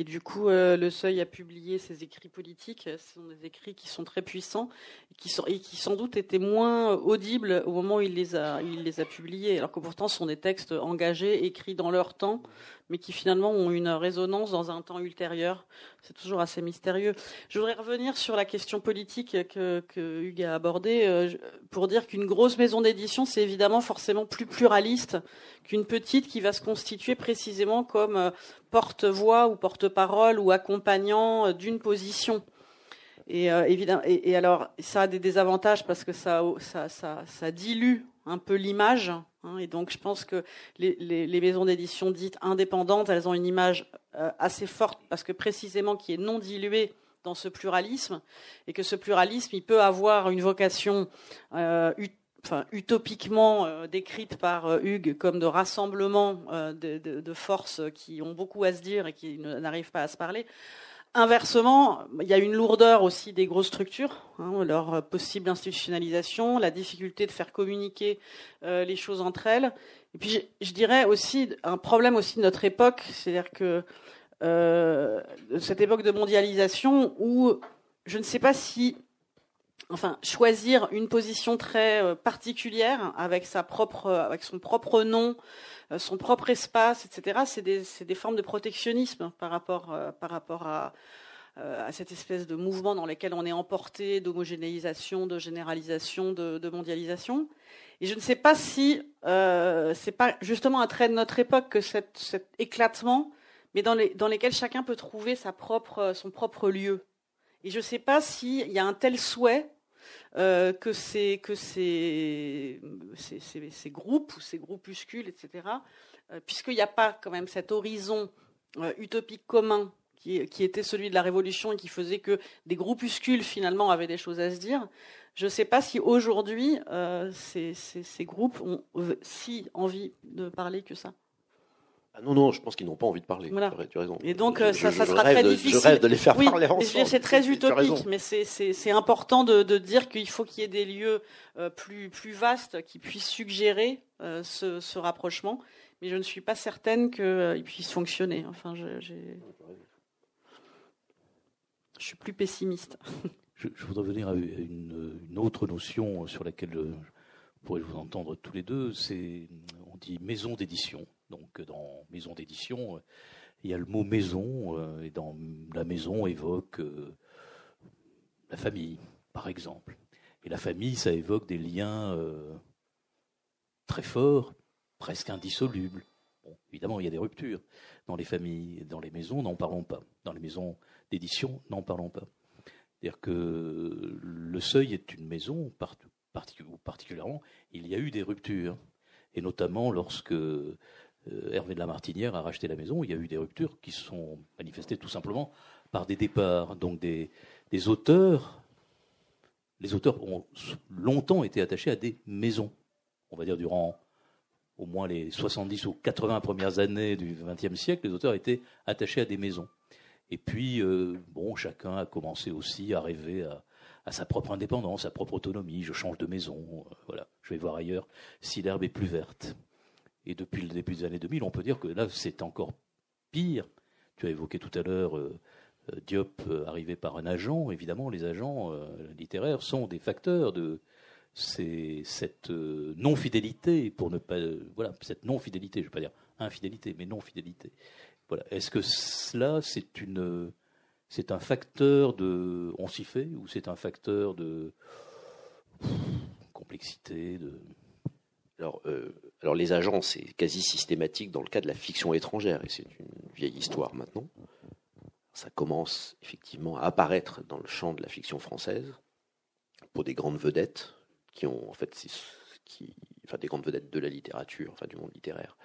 Et du coup, euh, Le Seuil a publié ses écrits politiques. Ce sont des écrits qui sont très puissants et qui, sont, et qui sans doute étaient moins audibles au moment où il les a, publiés, alors que pourtant ce sont des textes engagés, écrits dans leur temps, mais qui finalement ont une résonance dans un temps ultérieur. C'est toujours assez mystérieux. Je voudrais revenir sur la question politique que, que Hugues a abordée euh, pour dire qu'une grosse maison d'édition, c'est évidemment forcément plus pluraliste qu'une petite qui va se constituer précisément comme euh, porte-voix ou porte-parole ou accompagnant euh, d'une position. Et, évidemment, et, alors, ça a des désavantages parce que ça, ça, ça, dilue un peu l'image. Hein, et donc, je pense que les, maisons d'édition dites indépendantes, elles ont une image euh, assez forte parce que précisément qui est non diluée dans ce pluralisme et que ce pluralisme, il peut avoir une vocation euh, enfin, utopiquement euh, décrite par Hugues comme de rassemblement de, de, forces qui ont beaucoup à se dire et qui n'arrivent pas à se parler. Inversement, il y a une lourdeur aussi des grosses structures, hein, leur possible institutionnalisation, la difficulté de faire communiquer euh, les choses entre elles. Et puis, je, dirais aussi un problème aussi de notre époque, c'est-à-dire que euh, cette époque de mondialisation où je ne sais pas si, enfin, choisir une position très euh, particulière avec sa propre, avec son propre nom, euh, son propre espace, etc. C'est des, des, formes de protectionnisme par rapport, euh, par rapport à, euh, cette espèce de mouvement dans lequel on est emporté d'homogénéisation, de généralisation, de, mondialisation. Et je ne sais pas si euh, c'est pas justement un trait de notre époque que cet éclatement, mais dans, les, dans lesquels chacun peut trouver sa propre, son propre lieu. Et je ne sais pas s'il y a un tel souhait euh, que, ces, groupes ou ces groupuscules, etc., euh, puisqu'il n'y a pas quand même cet horizon euh, utopique commun qui, était celui de la Révolution et qui faisait que des groupuscules finalement avaient des choses à se dire, je ne sais pas si aujourd'hui ces, groupes ont si envie de parler que ça. Ah non, non, je pense qu'ils n'ont pas envie de parler. Tu as raison. Et donc, euh, ça, ça sera très difficile. Je rêve de les faire parler ensemble. C'est très utopique, mais c'est important de, de dire qu'il faut qu'il y ait des lieux euh, plus, plus vastes qui puissent suggérer euh, ce, ce, rapprochement. Mais je ne suis pas certaine qu'ils puissent fonctionner. Enfin, je, je suis plus pessimiste. Je, je, voudrais venir à une, une, autre notion sur laquelle je pourrais vous entendre tous les deux. C'est, on dit maison d'édition. Donc dans maison d'édition, euh, il y a le mot maison, euh, et dans la maison évoque euh, la famille, par exemple. Et la famille, ça évoque des liens très forts, presque indissolubles. Bon, évidemment, il y a des ruptures dans les familles, dans les maisons, n'en parlons pas. Dans les maisons d'édition, n'en parlons pas. C'est-à-dire que le seuil est une maison, particulièrement, il y a eu des ruptures. Et notamment lorsque euh, Hervé de la Martinière a racheté la maison. Il y a eu des ruptures qui se sont manifestées tout simplement par des départs. Donc des, auteurs, les auteurs ont longtemps été attachés à des maisons. On va dire durant au moins les 70 ou 80 premières années du XXe siècle, les auteurs étaient attachés à des maisons. Et puis, euh, bon, chacun a commencé aussi à rêver à, à, sa propre indépendance, sa propre autonomie. Je change de maison, euh, voilà. Je vais voir ailleurs si l'herbe est plus verte. Et depuis le début des années 2000, on peut dire que là, c'est encore pire. Tu as évoqué tout à l'heure euh, euh, Diop euh, arrivé par un agent. Évidemment, les agents littéraires sont des facteurs de cette non-fidélité, pour ne pas. voilà, cette non-fidélité, je ne vais pas dire infidélité, mais non-fidélité. Voilà. Est-ce que cela, c'est une. C'est un facteur de. On s'y fait Ou c'est un facteur de. complexité de... Alors, alors les agents, c'est quasi systématique dans le cas de la fiction étrangère, et c'est une vieille histoire maintenant. Ça commence effectivement à apparaître dans le champ de la fiction française pour des grandes vedettes qui ont en fait qui, enfin des grandes vedettes de la littérature, enfin du monde littéraire,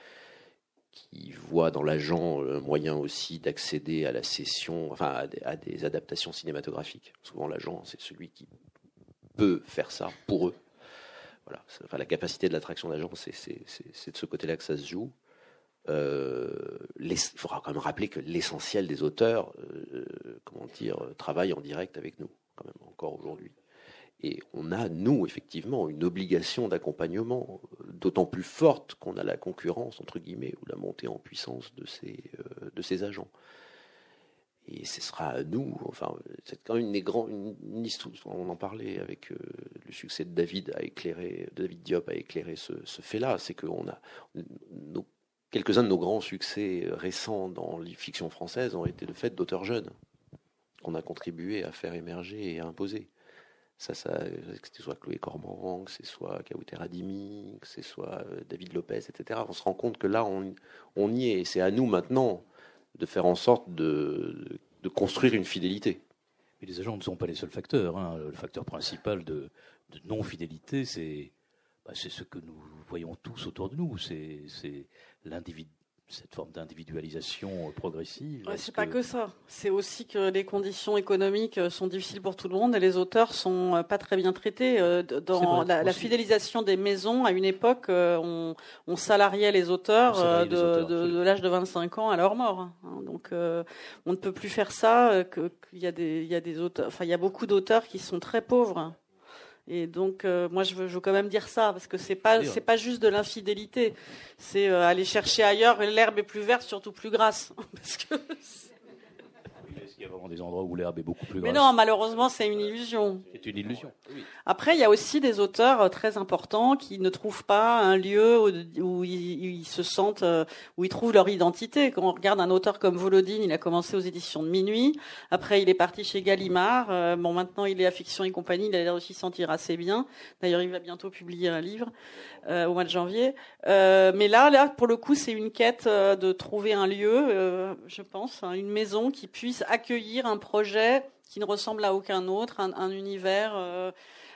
qui voient dans l'agent un moyen aussi d'accéder à la session, enfin à des adaptations cinématographiques. Souvent l'agent, c'est celui qui peut faire ça pour eux voilà, enfin, la capacité de l'attraction d'agents, c'est de ce côté-là que ça se joue. Euh, il faudra quand même rappeler que l'essentiel des auteurs, euh, comment dire, travaillent en direct avec nous, encore aujourd'hui. Et on a, nous, effectivement, une obligation d'accompagnement, d'autant plus forte qu'on a la concurrence, entre guillemets, ou la montée en puissance de ces, euh, de ces agents. Et ce sera à nous, enfin, c'est quand même une, grandes, une, histoire, on en parlait avec euh, le succès de David a éclairé, David Diop a éclairé ce, fait-là, c'est qu'on a quelques-uns de nos grands succès récents dans les fictions françaises ont été le fait d'auteurs jeunes qu'on a contribué à faire émerger et à imposer. Ça, ça, que ce soit Chloé Cormorang, que ce soit Kauter Adimi, que ce soit euh, David Lopez, etc. On se rend compte que là, on, on y est. C'est à nous maintenant de faire en sorte de, construire une fidélité. Mais les agents ne sont pas les seuls facteurs. Hein. Le facteur principal de, non-fidélité, bah, c'est ce que nous voyons tous autour de nous. C'est l'individu cette forme d'individualisation euh, progressive. Ouais, c'est pas que ça. C'est aussi que les conditions économiques euh, sont difficiles pour tout le monde et les auteurs sont euh, pas très bien traités. Dans la, fidélisation des maisons, à une époque, on, on salariait les auteurs, de, l'âge de 25 ans à leur mort. Hein. Donc, on ne peut plus faire ça. Qu'il y a des, il y a des auteurs, enfin, il y a beaucoup d'auteurs qui sont très pauvres et donc, euh, moi, je veux, je veux, quand même dire ça parce que c'est pas, c'est pas juste de l'infidélité. C'est euh, aller chercher ailleurs. L'herbe est plus verte, surtout plus grasse. parce que y a vraiment des endroits où l'herbe est beaucoup plus grasse. Mais non, malheureusement, c'est une illusion. C'est une illusion. Après, il y a aussi des auteurs euh, très importants qui ne trouvent pas un lieu où, ils, se sentent, euh, où ils trouvent leur identité. Quand on regarde un auteur comme Volodine, il a commencé aux éditions de Minuit. Après, il est parti chez Gallimard. Euh, bon, maintenant, il est à Fiction et compagnie. Il a l'air aussi sentir assez bien. D'ailleurs, il va bientôt publier un livre au mois de janvier. mais là, là, pour le coup, c'est une quête de trouver un lieu, je pense, hein, une maison qui puisse accueillir un projet qui ne ressemble à aucun autre, un, univers euh,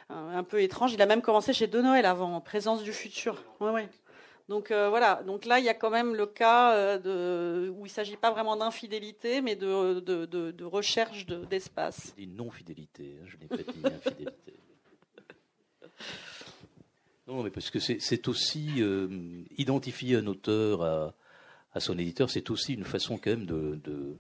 un peu étrange. Il a même commencé chez De Noël avant, Présence du futur. Ouais, ouais. Donc euh, voilà, donc là il y a quand même le cas euh, de, où il ne s'agit pas vraiment d'infidélité, mais de, de, de, recherche d'espace. une non-fidélité, hein, je n'ai pas dit infidélité. non, mais parce que c'est aussi identifier un auteur à, à son éditeur, c'est aussi une façon quand même de, de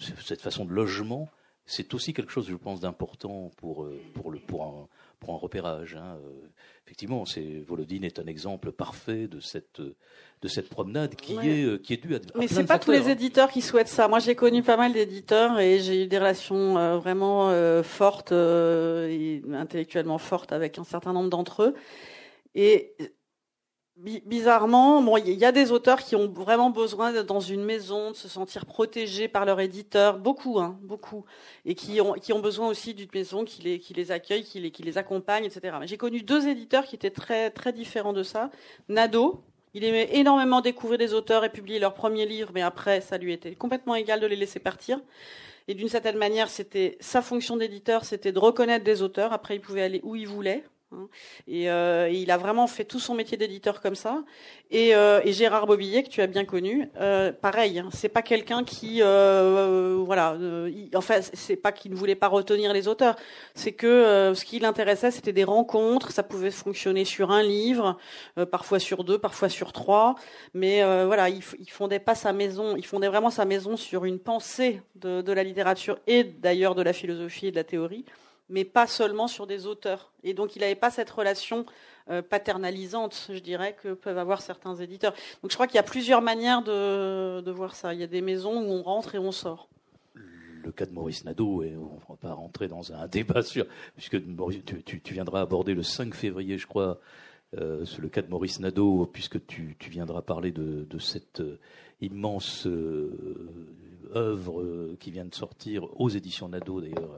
cette façon de logement c'est aussi quelque chose, je pense, d'important pour, euh, pour, le, pour, un, pour un repérage. Hein. Euh, effectivement, c'est, Volodine est un exemple parfait de cette, de cette promenade qui, est, euh, qui est due à, Mais c'est pas tous les hein. éditeurs qui souhaitent ça. Moi, j'ai connu pas mal d'éditeurs et j'ai eu des relations vraiment fortes et intellectuellement fortes avec un certain nombre d'entre eux. Et bizarrement, il y a des auteurs qui ont vraiment besoin d'être dans une maison, de se sentir protégés par leur éditeur, beaucoup, hein, beaucoup, et qui ont, besoin aussi d'une maison qui les, accueille, qui les, qui les accompagne, etc. J'ai connu deux éditeurs qui étaient très, très différents de ça. Nado, il aimait énormément découvrir des auteurs et publier leurs premiers livres, mais après, ça lui était complètement égal de les laisser partir. Et d'une certaine manière, c'était sa fonction d'éditeur, c'était de reconnaître des auteurs. Après, il pouvait aller où il voulait. Hein. Euh, et, il a vraiment fait tout son métier d'éditeur comme ça. Et, euh, Gérard Bobillet, que tu as bien connu, euh, pareil. Hein, c'est pas quelqu'un qui, voilà, en fait, c'est pas qu'il ne voulait pas retenir les auteurs. C'est que ce qui l'intéressait, c'était des rencontres. Ça pouvait fonctionner sur un livre, parfois sur deux, parfois sur trois. Mais voilà, il, il fondait pas sa maison. Il fondait vraiment sa maison sur une pensée de, de la littérature et d'ailleurs de la philosophie et de la théorie mais pas seulement sur des auteurs. Et donc il n'avait pas cette relation euh, paternalisante, je dirais, que peuvent avoir certains éditeurs. Donc je crois qu'il y a plusieurs manières de, voir ça. Il y a des maisons où on rentre et on sort. Le cas de Maurice Nadeau, et on ne va pas rentrer dans un débat sur, puisque tu, viendras aborder le 5 février, je crois, euh, le cas de Maurice Nadeau, puisque tu, viendras parler de, cette euh, immense œuvre qui vient de sortir aux éditions Nadeau, d'ailleurs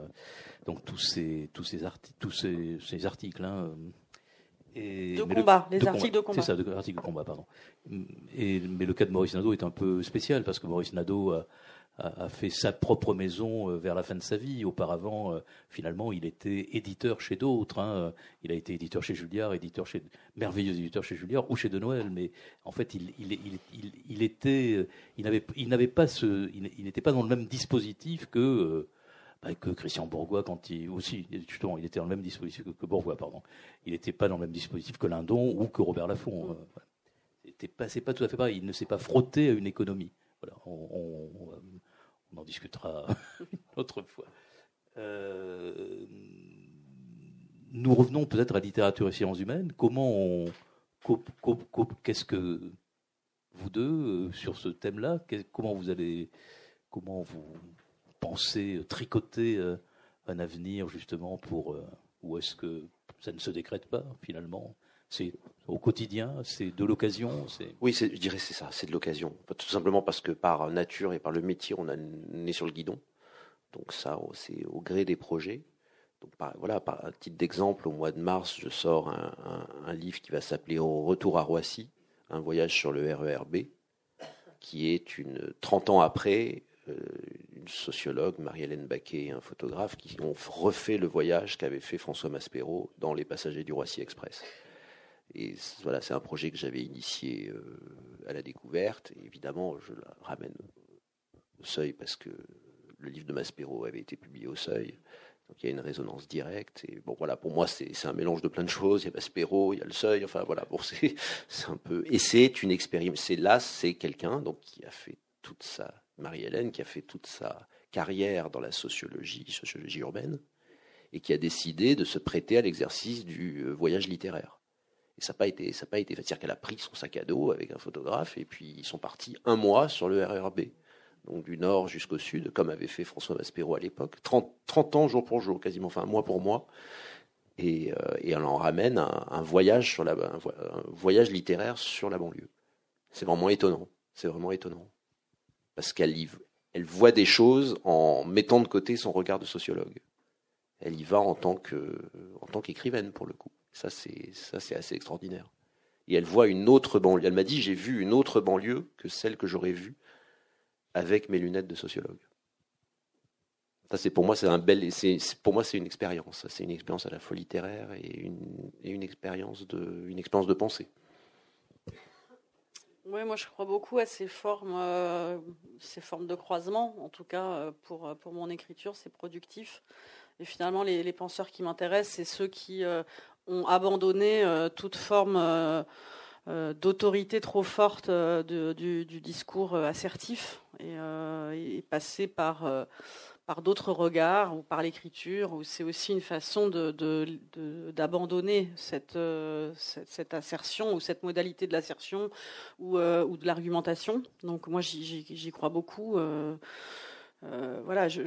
donc tous ces tous ces articles tous ces, ces articles hein, et, de combat, les articles de combat. C'est ça, de, articles de combat, pardon. Et, mais le cas de Maurice Nadeau est un peu spécial parce que Maurice Nadeau a, a, fait sa propre maison euh, vers la fin de sa vie. Auparavant, euh, finalement, il était éditeur chez d'autres. Hein. Il a été éditeur chez Julliard, éditeur chez merveilleux éditeur chez Julliard ou chez De Noël. Mais en fait, il, était, n'avait, il n'avait pas ce, il n'était pas dans le même dispositif que euh, que Christian Bourgois quand il aussi justement il était dans le même dispositif que, Bourgois pardon il n'était pas dans le même dispositif que Lindon ou que Robert Laffont euh, c'était pas c'est pas tout à fait pareil il ne s'est pas frotté à une économie en discutera une autre fois. Euh, nous revenons peut-être à littérature et sciences humaines. Comment on qu'est-ce que vous deux euh, sur ce thème-là comment vous allez comment vous penser, euh, tricoter euh, un avenir justement pour ou est-ce que ça ne se décrète pas finalement? C'est au quotidien, c'est de l'occasion. Oui, je dirais c'est ça, c'est de l'occasion. Tout simplement parce que par nature et par le métier, on a né sur le guidon. Donc ça, c'est au gré des projets. Donc voilà, par titre d'exemple, au mois de mars, je sors un, livre qui va s'appeler Au retour à Roissy, un voyage sur le RERB, qui est une 30 ans après euh, une sociologue, Marie-Hélène Baquet, et un photographe qui ont refait le voyage qu'avait fait François Maspero dans Les Passagers du Roissy Express. Et voilà, c'est un projet que j'avais initié euh, à la découverte. Évidemment, je la ramène au seuil parce que le livre de Maspero avait été publié au seuil. Donc il y a une résonance directe. Et bon, voilà, pour moi, c'est un mélange de plein de choses. Il y a Maspero, il y a le seuil. Enfin, voilà, bon, c'est un peu. Et c'est une expérience. C'est là, c'est quelqu'un donc qui a fait toute sa. Marie-Hélène, qui a fait toute sa carrière dans la sociologie, sociologie urbaine, et qui a décidé de se prêter à l'exercice du euh, voyage littéraire. Et ça n'a pas été, ça pas été C'est-à-dire qu'elle a pris son sac à dos avec un photographe et puis ils sont partis un mois sur le RERB. Donc du nord jusqu'au sud, comme avait fait François Maspero à l'époque. 30, 30, ans jour pour jour, quasiment, enfin mois pour mois. Et, euh, et elle en ramène un, voyage sur la, un, voyage littéraire sur la banlieue. C'est vraiment étonnant. C'est vraiment étonnant. Parce qu'elle elle voit des choses en mettant de côté son regard de sociologue. Elle y va en tant que, en tant qu'écrivaine pour le coup. Ça, c'est, ça, c'est assez extraordinaire. Et elle voit une autre banlieue. Elle m'a dit, j'ai vu une autre banlieue que celle que j'aurais vue avec mes lunettes de sociologue. Ça, c'est pour moi, c'est un bel, c'est, pour moi, c'est une expérience. C'est une expérience à la fois littéraire et une, et une expérience de, une expérience de pensée. Oui, moi je crois beaucoup à ces formes, euh, ces formes de croisement. En tout cas, euh, pour, pour mon écriture, c'est productif. Et finalement, les, penseurs qui m'intéressent, c'est ceux qui euh, ont abandonné euh, toute forme euh, euh, d'autorité trop forte du, discours assertif et, passer par par d'autres regards ou par l'écriture, ou c'est aussi une façon d'abandonner cette, cette, assertion ou cette modalité de l'assertion ou, ou de l'argumentation. Donc moi j'y crois beaucoup. Euh, voilà, je,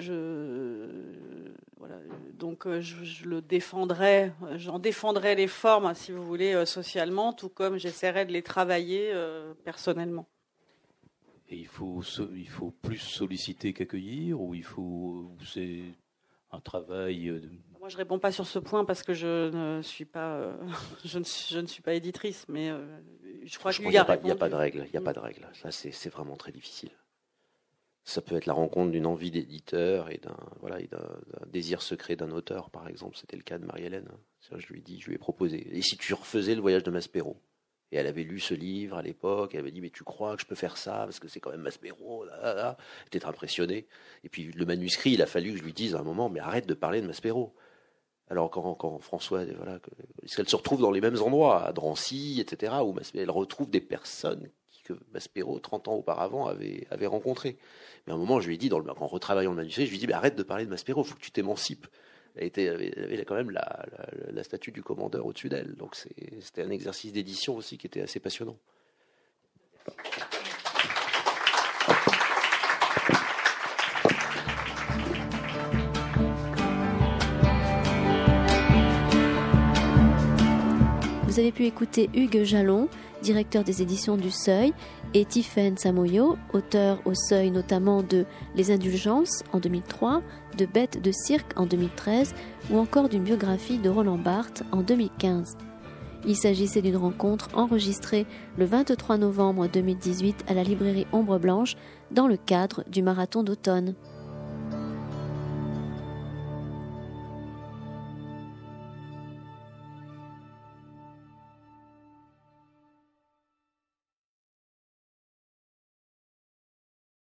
donc euh, je, le défendrai, j'en défendrai les formes, si vous voulez, euh, socialement, tout comme j'essaierai de les travailler personnellement. Et il faut, il faut plus solliciter qu'accueillir, ou il faut, c'est un travail. Moi, je réponds pas sur ce point parce que je ne suis pas, je, ne, je, ne, suis pas éditrice, mais je crois qu'il n'y a, a, pas de règle. Il n'y a pas de règle. Ça, c'est vraiment très difficile. Ça peut être la rencontre d'une envie d'éditeur et d'un voilà, désir secret d'un auteur, par exemple. C'était le cas de Marie-Hélène. Je lui ai je lui ai proposé. Et si tu refaisais le voyage de Maspero? Et elle avait lu ce livre à l'époque. Elle avait dit, mais tu crois que je peux faire ça? Parce que c'est quand même Maspero. Là, Elle était impressionnée. Et puis le manuscrit, il a fallu que je lui dise à un moment, mais arrête de parler de Maspero. Alors quand, quand François, voilà, qu'elle se retrouve dans les mêmes endroits, à Drancy, etc., où elle retrouve des personnes que Maspero, 30 ans auparavant, avait, avait rencontré. Mais à un moment, je lui ai dit, dans le, en retravaillant le manuscrit, je lui ai dit, arrête de parler de Maspero, il faut que tu t'émancipes. Elle, avait, quand même la, la, statue du commandeur au-dessus d'elle. Donc c'était un exercice d'édition aussi qui était assez passionnant. Vous avez pu écouter Hugues Jalon, directeur des éditions du Seuil, et Tiffaine Samoyo, auteur au Seuil notamment de Les Indulgences en 2003, de Bêtes de cirque en 2013 ou encore d'une biographie de Roland Barthes en 2015. Il s'agissait d'une rencontre enregistrée le 23 novembre 2018 à la librairie Ombre Blanche dans le cadre du marathon d'automne.